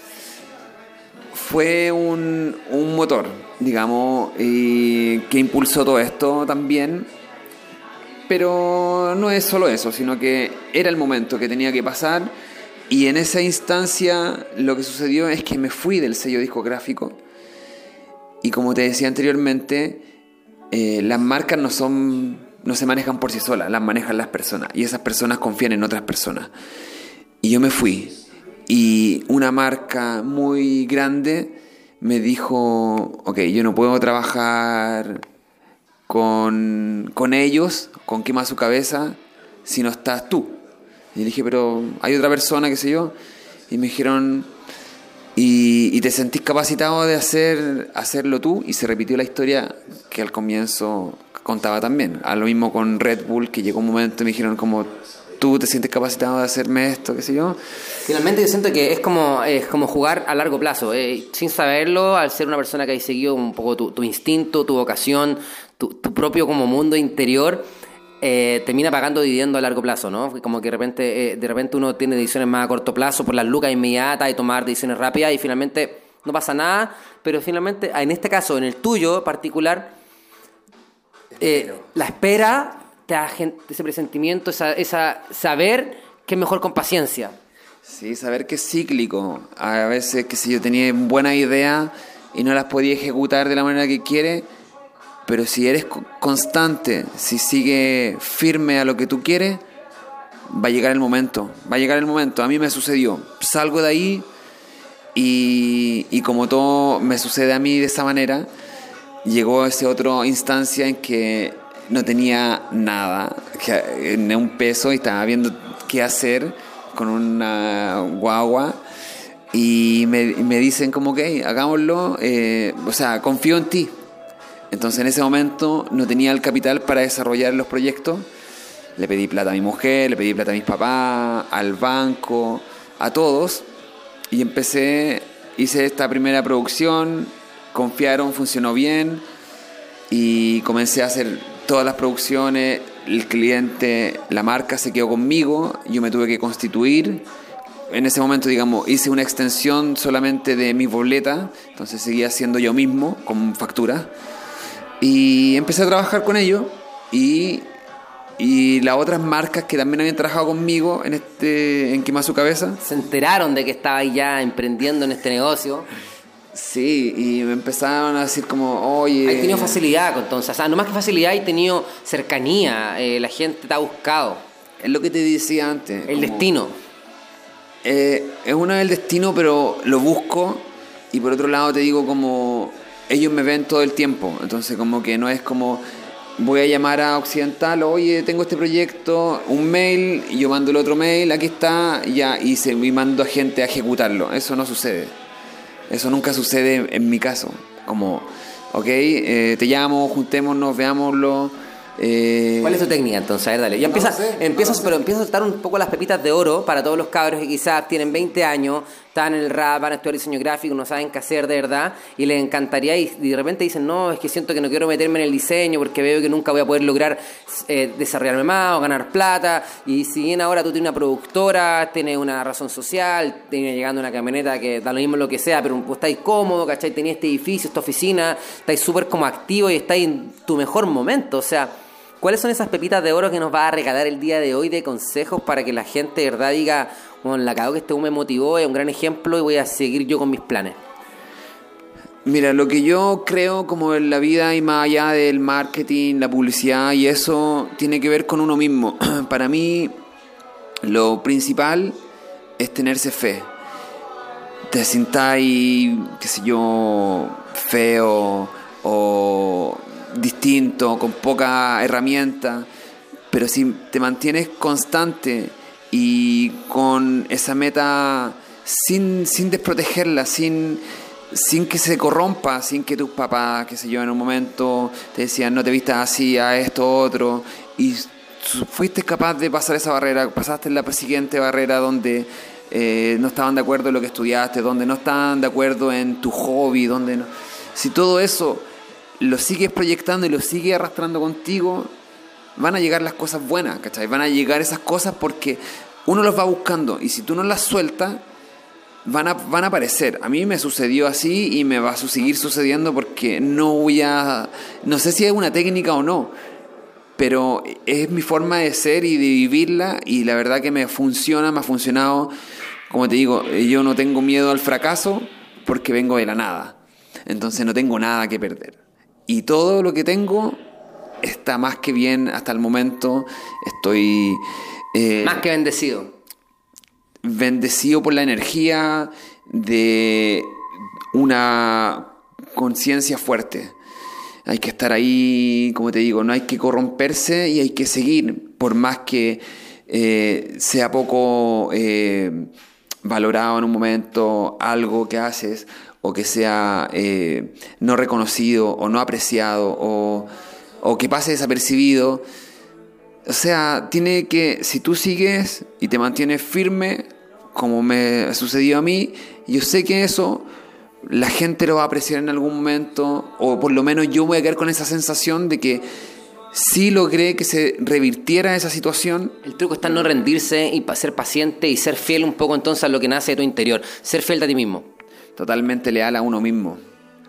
Fue un, un motor, digamos, y que impulsó todo esto también pero no es solo eso, sino que era el momento que tenía que pasar y en esa instancia lo que sucedió es que me fui del sello discográfico y como te decía anteriormente, eh, las marcas no son no se manejan por sí solas, las manejan las personas y esas personas confían en otras personas. Y yo me fui y una marca muy grande me dijo, ok, yo no puedo trabajar con, con ellos, con quema su cabeza, si no estás tú. Y dije, pero hay otra persona, qué sé yo. Y me dijeron, y, te sentís capacitado de hacer, hacerlo tú. Y se repitió la historia que al comienzo contaba también. A lo mismo con Red Bull, que llegó un momento y me dijeron como, tú te sientes capacitado de hacerme esto, qué sé yo. Finalmente yo siento que es como, es como jugar a largo plazo, eh, sin saberlo, al ser una persona que ha seguido un poco tu, tu instinto, tu vocación, tu, propio como mundo interior eh, termina pagando dividendo a largo plazo, ¿no? Como que de repente, eh, de repente uno tiene decisiones más a corto plazo por las lucas inmediatas y tomar decisiones rápidas y finalmente no pasa nada, pero finalmente, en este caso, en el tuyo particular, eh, la espera te da ese presentimiento, esa, esa saber que es mejor con paciencia. Sí, saber que es cíclico. A veces que si yo tenía buena idea y no las podía ejecutar de la manera que quiere, pero si eres constante, si sigue firme a lo que tú quieres, va a llegar el momento. Va a llegar el momento. A mí me sucedió. Salgo de ahí y, como todo me sucede a mí de esa manera, llegó esa otra instancia en que no tenía nada, ni un peso y estaba viendo qué hacer con una guagua y me, me dicen como que hagámoslo, eh, o sea, confío en ti, entonces en ese momento no tenía el capital para desarrollar los proyectos. Le pedí plata a mi mujer, le pedí plata a mis papás, al banco, a todos. Y empecé, hice esta primera producción, confiaron, funcionó bien. Y comencé a hacer todas las producciones. El cliente, la marca se quedó conmigo. Yo me tuve que constituir. En ese momento, digamos, hice una extensión solamente de mi boleta. Entonces seguía siendo yo mismo con factura y empecé a trabajar con ellos y, y las otras marcas que también habían trabajado conmigo en este en Quema su cabeza. Se enteraron de que estaba ya emprendiendo en este negocio. Sí, y me empezaron a decir como, oye... Hay tenido facilidad entonces, o sea, no más que facilidad, hay tenido cercanía, eh, la gente te ha buscado. Es lo que te decía antes. El destino. Eh, es una del destino, pero lo busco y por otro lado te digo como ellos me ven todo el tiempo, entonces como que no es como voy a llamar a Occidental, oye, tengo este proyecto, un mail, y yo mando el otro mail, aquí está, ya, y, se, y mando a gente a ejecutarlo. Eso no sucede. Eso nunca sucede en mi caso. Como, ok, eh, te llamo, juntémonos, veámoslo. Eh... ¿Cuál es tu técnica entonces? A ver, dale. Ya empieza, empiezas, pero empieza a soltar un poco las pepitas de oro para todos los cabros que quizás tienen 20 años, están en el rap, van a estudiar diseño gráfico, no saben qué hacer de verdad y les encantaría y, de repente dicen, no, es que siento que no quiero meterme en el diseño porque veo que nunca voy a poder lograr eh, desarrollarme más o ganar plata y si bien ahora tú tienes una productora, tienes una razón social, tienes llegando una camioneta que da lo mismo lo que sea, pero pues, estáis cómodo, ¿cachai? Tenías este edificio, esta oficina, estáis súper como activo y estáis en tu mejor momento, o sea... ¿Cuáles son esas pepitas de oro que nos va a regalar el día de hoy de consejos para que la gente de verdad diga, la cago que este me motivó, es un gran ejemplo y voy a seguir yo con mis planes? Mira, lo que yo creo como en la vida y más allá del marketing, la publicidad y eso tiene que ver con uno mismo. Para mí lo principal es tenerse fe. Te sintáis, qué sé yo, feo o distinto, con poca herramienta, pero si te mantienes constante y con esa meta sin, sin desprotegerla, sin, sin que se corrompa, sin que tus papás, qué sé yo, en un momento te decían no te vistas así, a esto, otro, y fuiste capaz de pasar esa barrera, pasaste la siguiente barrera donde eh, no estaban de acuerdo en lo que estudiaste, donde no estaban de acuerdo en tu hobby, donde no... Si todo eso lo sigues proyectando y lo sigues arrastrando contigo, van a llegar las cosas buenas, ¿cachai? Van a llegar esas cosas porque uno los va buscando y si tú no las sueltas, van a, van a aparecer. A mí me sucedió así y me va a seguir sucediendo porque no voy a... No sé si es una técnica o no, pero es mi forma de ser y de vivirla y la verdad que me funciona, me ha funcionado. Como te digo, yo no tengo miedo al fracaso porque vengo de la nada. Entonces no tengo nada que perder. Y todo lo que tengo está más que bien hasta el momento. Estoy... Eh, más que bendecido. Bendecido por la energía de una conciencia fuerte. Hay que estar ahí, como te digo, no hay que corromperse y hay que seguir, por más que eh, sea poco eh, valorado en un momento algo que haces o que sea eh, no reconocido o no apreciado o, que pase desapercibido. O sea, tiene que, si tú sigues y te mantienes firme, como me ha sucedido a mí, yo sé que eso la gente lo va a apreciar en algún momento, o por lo menos yo voy a quedar con esa sensación de que sí logré que se revirtiera esa situación. El truco está en no rendirse y ser paciente y ser fiel un poco entonces a lo que nace de tu interior, ser fiel a ti mismo totalmente leal a uno mismo.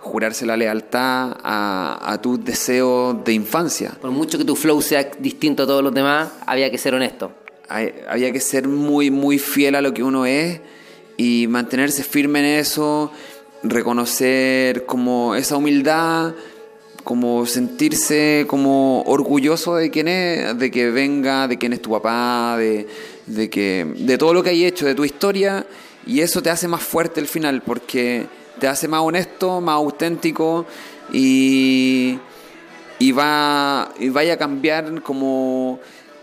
Jurarse la lealtad a, a tus deseos de infancia. Por mucho que tu flow sea distinto a todos los demás, había que ser honesto. había que ser muy, muy fiel a lo que uno es y mantenerse firme en eso, reconocer como esa humildad, como sentirse como orgulloso de quién es, de que venga, de quién es tu papá, de, de que de todo lo que hay hecho, de tu historia y eso te hace más fuerte al final, porque te hace más honesto, más auténtico y, y, va, y vaya a cambiar como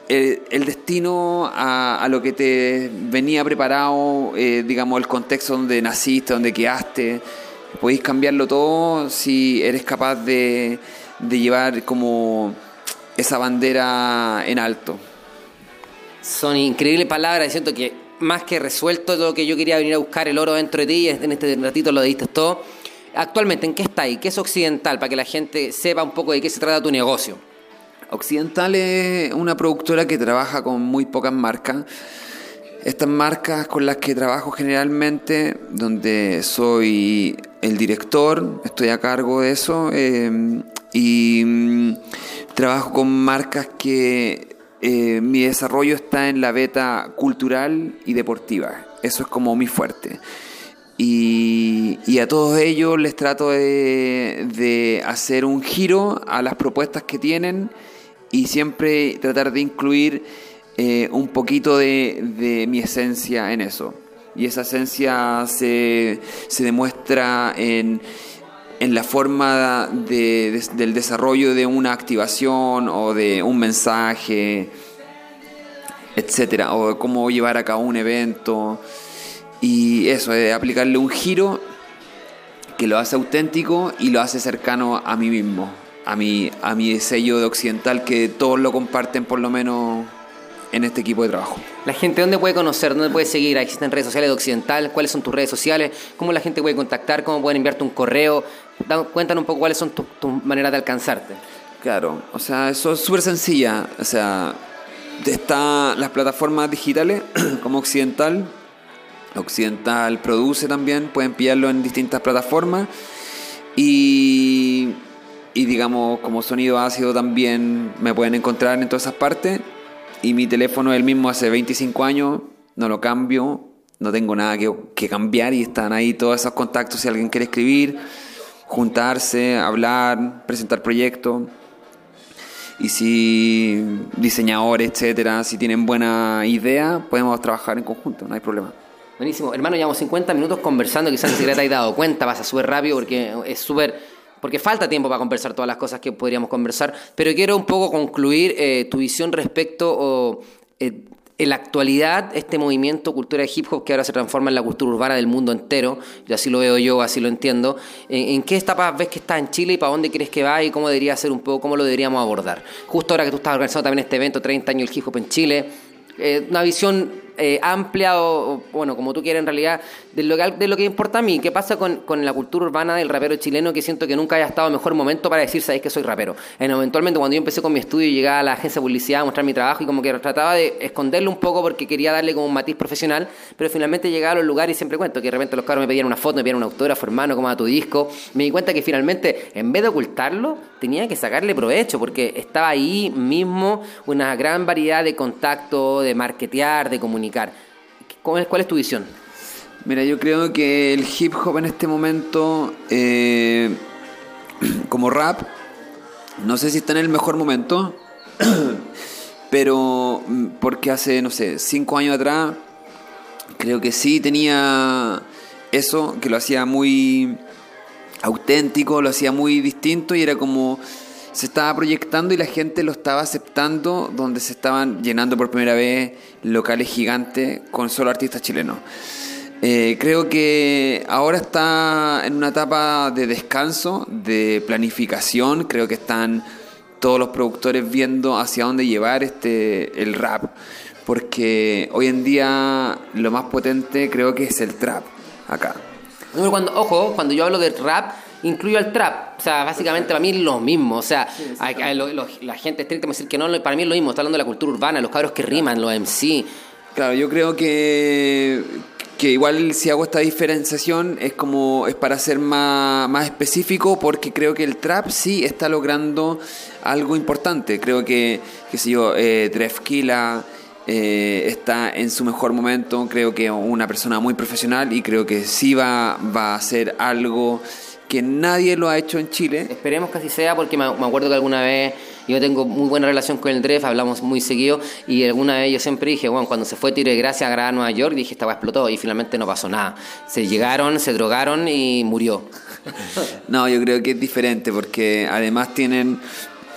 el, destino a, lo que te venía preparado, eh, digamos, el contexto donde naciste, donde quedaste. Podéis cambiarlo todo si eres capaz de, de llevar como esa bandera en alto. Son increíbles palabras, siento que más que resuelto lo que yo quería venir a buscar el oro dentro de ti en este ratito lo diste todo. Actualmente, ¿en qué está ahí? ¿Qué es Occidental? Para que la gente sepa un poco de qué se trata tu negocio. Occidental es una productora que trabaja con muy pocas marcas. Estas marcas con las que trabajo generalmente, donde soy el director, estoy a cargo de eso, eh, y mm, trabajo con marcas que eh, mi desarrollo está en la beta cultural y deportiva. Eso es como mi fuerte. Y, a todos ellos les trato de, hacer un giro a las propuestas que tienen y siempre tratar de incluir eh, un poquito de, mi esencia en eso. Y esa esencia se, se demuestra en en la forma del desarrollo de una activación o de un mensaje, etcétera, o cómo llevar a cabo un evento. Y eso, es aplicarle un giro que lo hace auténtico y lo hace cercano a mí mismo, a mi, a mi sello de occidental que todos lo comparten por lo menos en este equipo de trabajo. La gente, ¿dónde puede conocer? ¿Dónde puede seguir? ¿Existen redes sociales de Occidental? ¿Cuáles son tus redes sociales? ¿Cómo la gente puede contactar? ¿Cómo pueden enviarte un correo? Cuéntanos un poco cuáles son tus maneras de alcanzarte. Claro, o sea, eso es súper sencilla. O sea, está las plataformas digitales como Occidental. Occidental produce también, pueden pillarlo en distintas plataformas. Y, y digamos, como sonido ácido también me pueden encontrar en todas esas partes. Y mi teléfono es el mismo hace 25 años, no lo cambio, no tengo nada que, que cambiar y están ahí todos esos contactos si alguien quiere escribir, juntarse, hablar, presentar proyectos y si diseñadores, etcétera, si tienen buena idea, podemos trabajar en conjunto, no hay problema. Buenísimo. Hermano, llevamos 50 minutos conversando, quizás ni siquiera te has dado cuenta, pasa súper rápido porque es súper... Porque falta tiempo para conversar todas las cosas que podríamos conversar, pero quiero un poco concluir eh, tu visión respecto o, eh, en la actualidad, este movimiento cultura de hip hop que ahora se transforma en la cultura urbana del mundo entero, y así lo veo yo, así lo entiendo, ¿en, qué etapa ves que está en Chile y para dónde crees que va y cómo debería ser un poco, cómo lo deberíamos abordar? Justo ahora que tú estás organizando también este evento, 30 años el hip hop en Chile, eh, una visión eh, amplia o, bueno, como tú quieras en realidad, de lo, que, de lo que importa a mí. ¿Qué pasa con, con, la cultura urbana del rapero chileno que siento que nunca haya estado mejor momento para decir, sabéis que soy rapero? En, eventualmente cuando yo empecé con mi estudio y llegaba a la agencia de publicidad a mostrar mi trabajo y como que trataba de esconderlo un poco porque quería darle como un matiz profesional, pero finalmente llegaba a los lugares y siempre cuento que de repente los caros me pedían una foto, me pedían un autógrafo, hermano, como a tu disco. Me di cuenta que finalmente, en vez de ocultarlo, tenía que sacarle provecho porque estaba ahí mismo una gran variedad de contacto, de marketear, de ¿Cuál es, tu visión? Mira, yo creo que el hip hop en este momento, eh, como rap, no sé si está en el mejor momento, pero mm, porque hace, no sé, cinco años atrás, creo que sí tenía eso, que lo hacía muy auténtico, lo hacía muy distinto y era como se estaba proyectando y la gente lo estaba aceptando, donde se estaban llenando por primera vez locales gigantes con solo artistas chilenos. Eh, creo que ahora está en una etapa de descanso, de planificación, creo que están todos los productores viendo hacia dónde llevar este el rap, porque hoy en día lo más potente creo que es el trap acá. Ojo, cuando yo hablo de rap, incluyo el trap. O sea, básicamente para mí es lo mismo. O sea, la gente estricta me dice que no, para mí es lo mismo. Está hablando de la cultura urbana, los cabros que riman, los MC. Claro, yo creo que, que igual si hago esta diferenciación es como es para ser más, más específico porque creo que el trap sí está logrando algo importante. Creo que, qué sé yo, eh, Drefkila... Eh, está en su mejor momento, creo que una persona muy profesional y creo que sí va, va a hacer algo que nadie lo ha hecho en Chile. Esperemos que así sea, porque me, acuerdo que alguna vez yo tengo muy buena relación con el DREF, hablamos muy seguido, y alguna vez yo siempre dije, bueno, cuando se fue Tiro de Gracia a grabar a Nueva York, dije, esta explotó, y finalmente no pasó nada. Se llegaron, se drogaron y murió. no, yo creo que es diferente, porque además tienen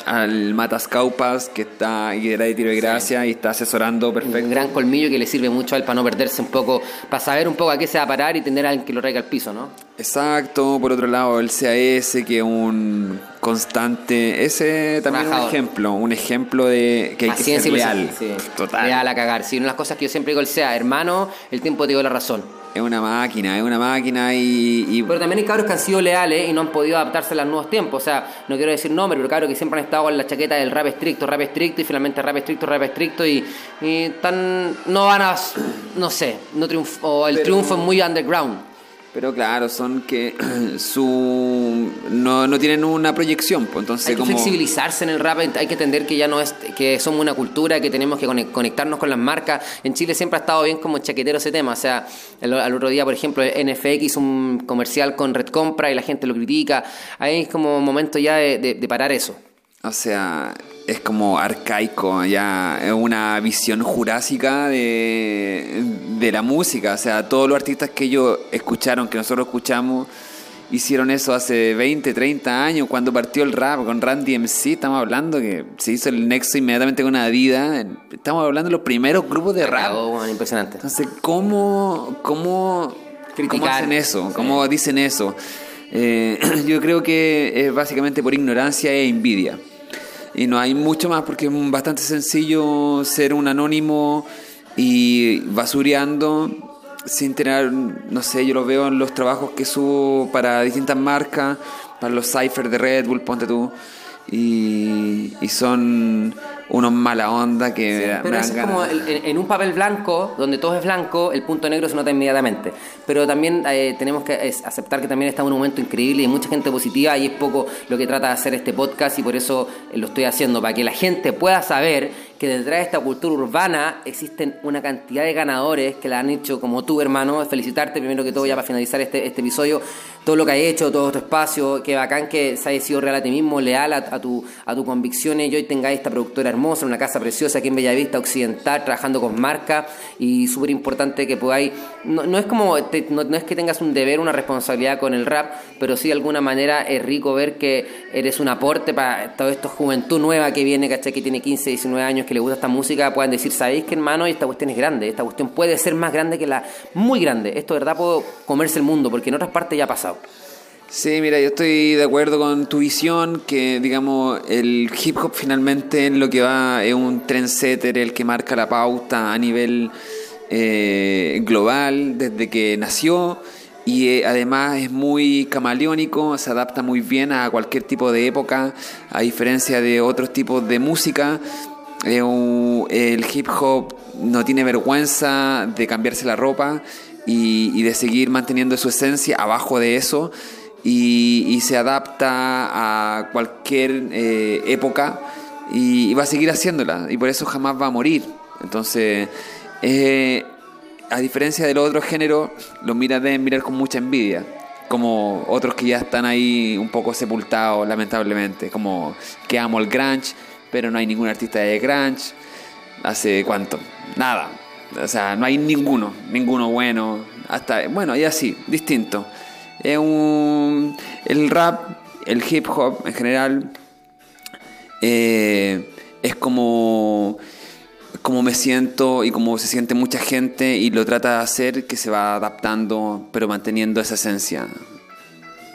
al Matas Caupas, que está y era de tiro de gracia y está asesorando perfecto. Un gran colmillo que le sirve mucho a él para no perderse un poco, para saber un poco a qué se va a parar y tener a alguien que lo traiga al piso, ¿no? Exacto, por otro lado el CAS, que es un constante, ese también es un ejemplo, un ejemplo de que hay que ser leal. Total. Leal a cagar. Sí, una de las cosas que yo siempre digo el CA, hermano, el tiempo te dio la razón es una máquina, es una máquina y, Pero también hay cabros que han sido leales y no han podido adaptarse a los nuevos tiempos. O sea, no quiero decir nombres, pero cabros que siempre han estado en la chaqueta del rap estricto, rap estricto y finalmente rap estricto, rap estricto y, y tan, no van a, no sé, no o el triunfo es muy underground. Pero claro, son que su no, no tienen una proyección, pues entonces hay que flexibilizarse en el rap, hay que entender que ya no es que somos una cultura, que tenemos que conectarnos con las marcas. En Chile siempre ha estado bien como chaquetero ese tema, o sea, al otro día, por ejemplo, NFX hizo un comercial con Red Compra y la gente lo critica. Es como momento ya de parar eso. O sea, es como arcaico, ya es una visión jurásica de, de, la música. O sea, todos los artistas que ellos escucharon, que nosotros escuchamos, hicieron eso hace 20, 30 años, cuando partió el rap con Randy MC. Estamos hablando que se hizo el nexo inmediatamente con Adidas. Estamos hablando de los primeros grupos de rap. impresionante. Entonces, ¿cómo, cómo, cómo hacen eso? ¿Cómo dicen eso? Eh, yo creo que es básicamente por ignorancia e envidia. Y no hay mucho más porque es bastante sencillo ser un anónimo y basureando sin tener, no sé, yo lo veo en los trabajos que subo para distintas marcas, para los Cypher de Red Bull, ponte tú, y son unos mala onda que sí, me, pero me eso es como el- en, un papel blanco donde todo es blanco el punto negro se nota inmediatamente. Pero también eh, tenemos que aceptar que también está en un momento increíble y mucha gente positiva y es poco lo que trata de hacer este podcast y por eso eh, lo estoy haciendo para que la gente pueda saber que detrás de esta cultura urbana existen una cantidad de ganadores que la han hecho como tú hermano. Felicitarte primero que todo ya para finalizar este, este episodio todo lo que has hecho todo tu espacio qué bacán que se hayas sido real a ti mismo leal a, a tu a tus convicciones y hoy tengáis esta productora hermosa una casa preciosa aquí en Bellavista Occidental trabajando con marca y súper importante que podáis no, no es como te- no, no es que tengas un deber una responsabilidad con el rap pero sí de alguna manera es rico ver que eres un aporte para toda esta juventud nueva que viene ¿cachai? que tiene 15 19 años que le gusta esta música puedan decir sabéis que hermano esta cuestión es grande esta cuestión puede ser más grande que la muy grande. Esto de verdad puedo comerse el mundo porque en otras partes ya ha pasado Sí, mira, yo estoy de acuerdo con tu visión, que digamos el hip hop finalmente en lo que va es un trendsetter, el que marca la pauta a nivel eh, global desde que nació y eh, además es muy camaleónico, se adapta muy bien a cualquier tipo de época, a diferencia de otros tipos de música. El hip hop no tiene vergüenza de cambiarse la ropa y, y de seguir manteniendo su esencia abajo de eso y, y se adapta a cualquier eh, época y, va a seguir haciéndola y por eso jamás va a morir. Entonces, eh, a diferencia de los otros géneros, los miras deben mirar con mucha envidia. Como otros que ya están ahí un poco sepultados, lamentablemente. Como que amo el grunge, pero no hay ningún artista de grunge. ¿Hace cuánto? Nada. O sea, no hay ninguno, ninguno bueno. Hasta, bueno, y así, distinto. Es un, el rap, el hip hop en general, eh, es como, como me siento y como se siente mucha gente y lo trata de hacer que se va adaptando pero manteniendo esa esencia.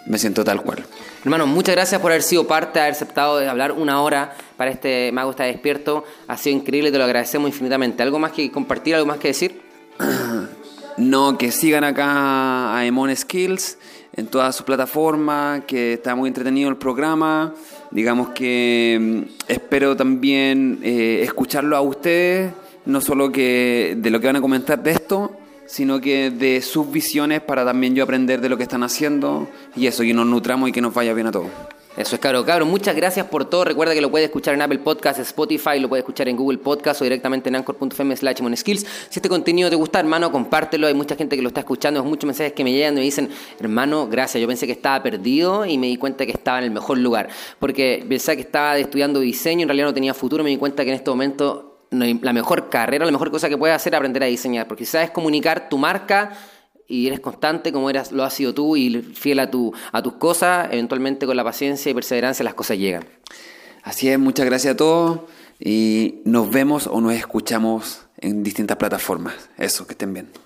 Me siento tal cual. Hermano, muchas gracias por haber sido parte, haber aceptado de hablar una hora para este Mago está despierto. Ha sido increíble, te lo agradecemos infinitamente. ¿Algo más que compartir, algo más que decir? No, que sigan acá a Emon Skills en todas sus plataformas, que está muy entretenido el programa. Digamos que mm, espero también eh, escucharlo a ustedes, no solo que de lo que van a comentar de esto, sino que de sus visiones para también yo aprender de lo que están haciendo y eso, que nos nutramos y que nos vaya bien a todos. Eso es caro, cabrón. Muchas gracias por todo. Recuerda que lo puedes escuchar en Apple Podcast, Spotify, lo puedes escuchar en Google Podcast o directamente en anchor.fm slash monskills. Si este contenido te gusta, hermano, compártelo. Hay mucha gente que lo está escuchando. Hay muchos mensajes que me llegan y me dicen, hermano, gracias. Yo pensé que estaba perdido y me di cuenta que estaba en el mejor lugar. Porque pensaba que estaba estudiando diseño, en realidad no tenía futuro. Me di cuenta que en este momento la mejor carrera, la mejor cosa que puedes hacer es aprender a diseñar. Porque si sabes comunicar tu marca y eres constante como eras, lo has sido tú y fiel a, tu, a tus cosas, eventualmente con la paciencia y perseverancia las cosas llegan. Así es, muchas gracias a todos y nos vemos o nos escuchamos en distintas plataformas. Eso, que estén bien.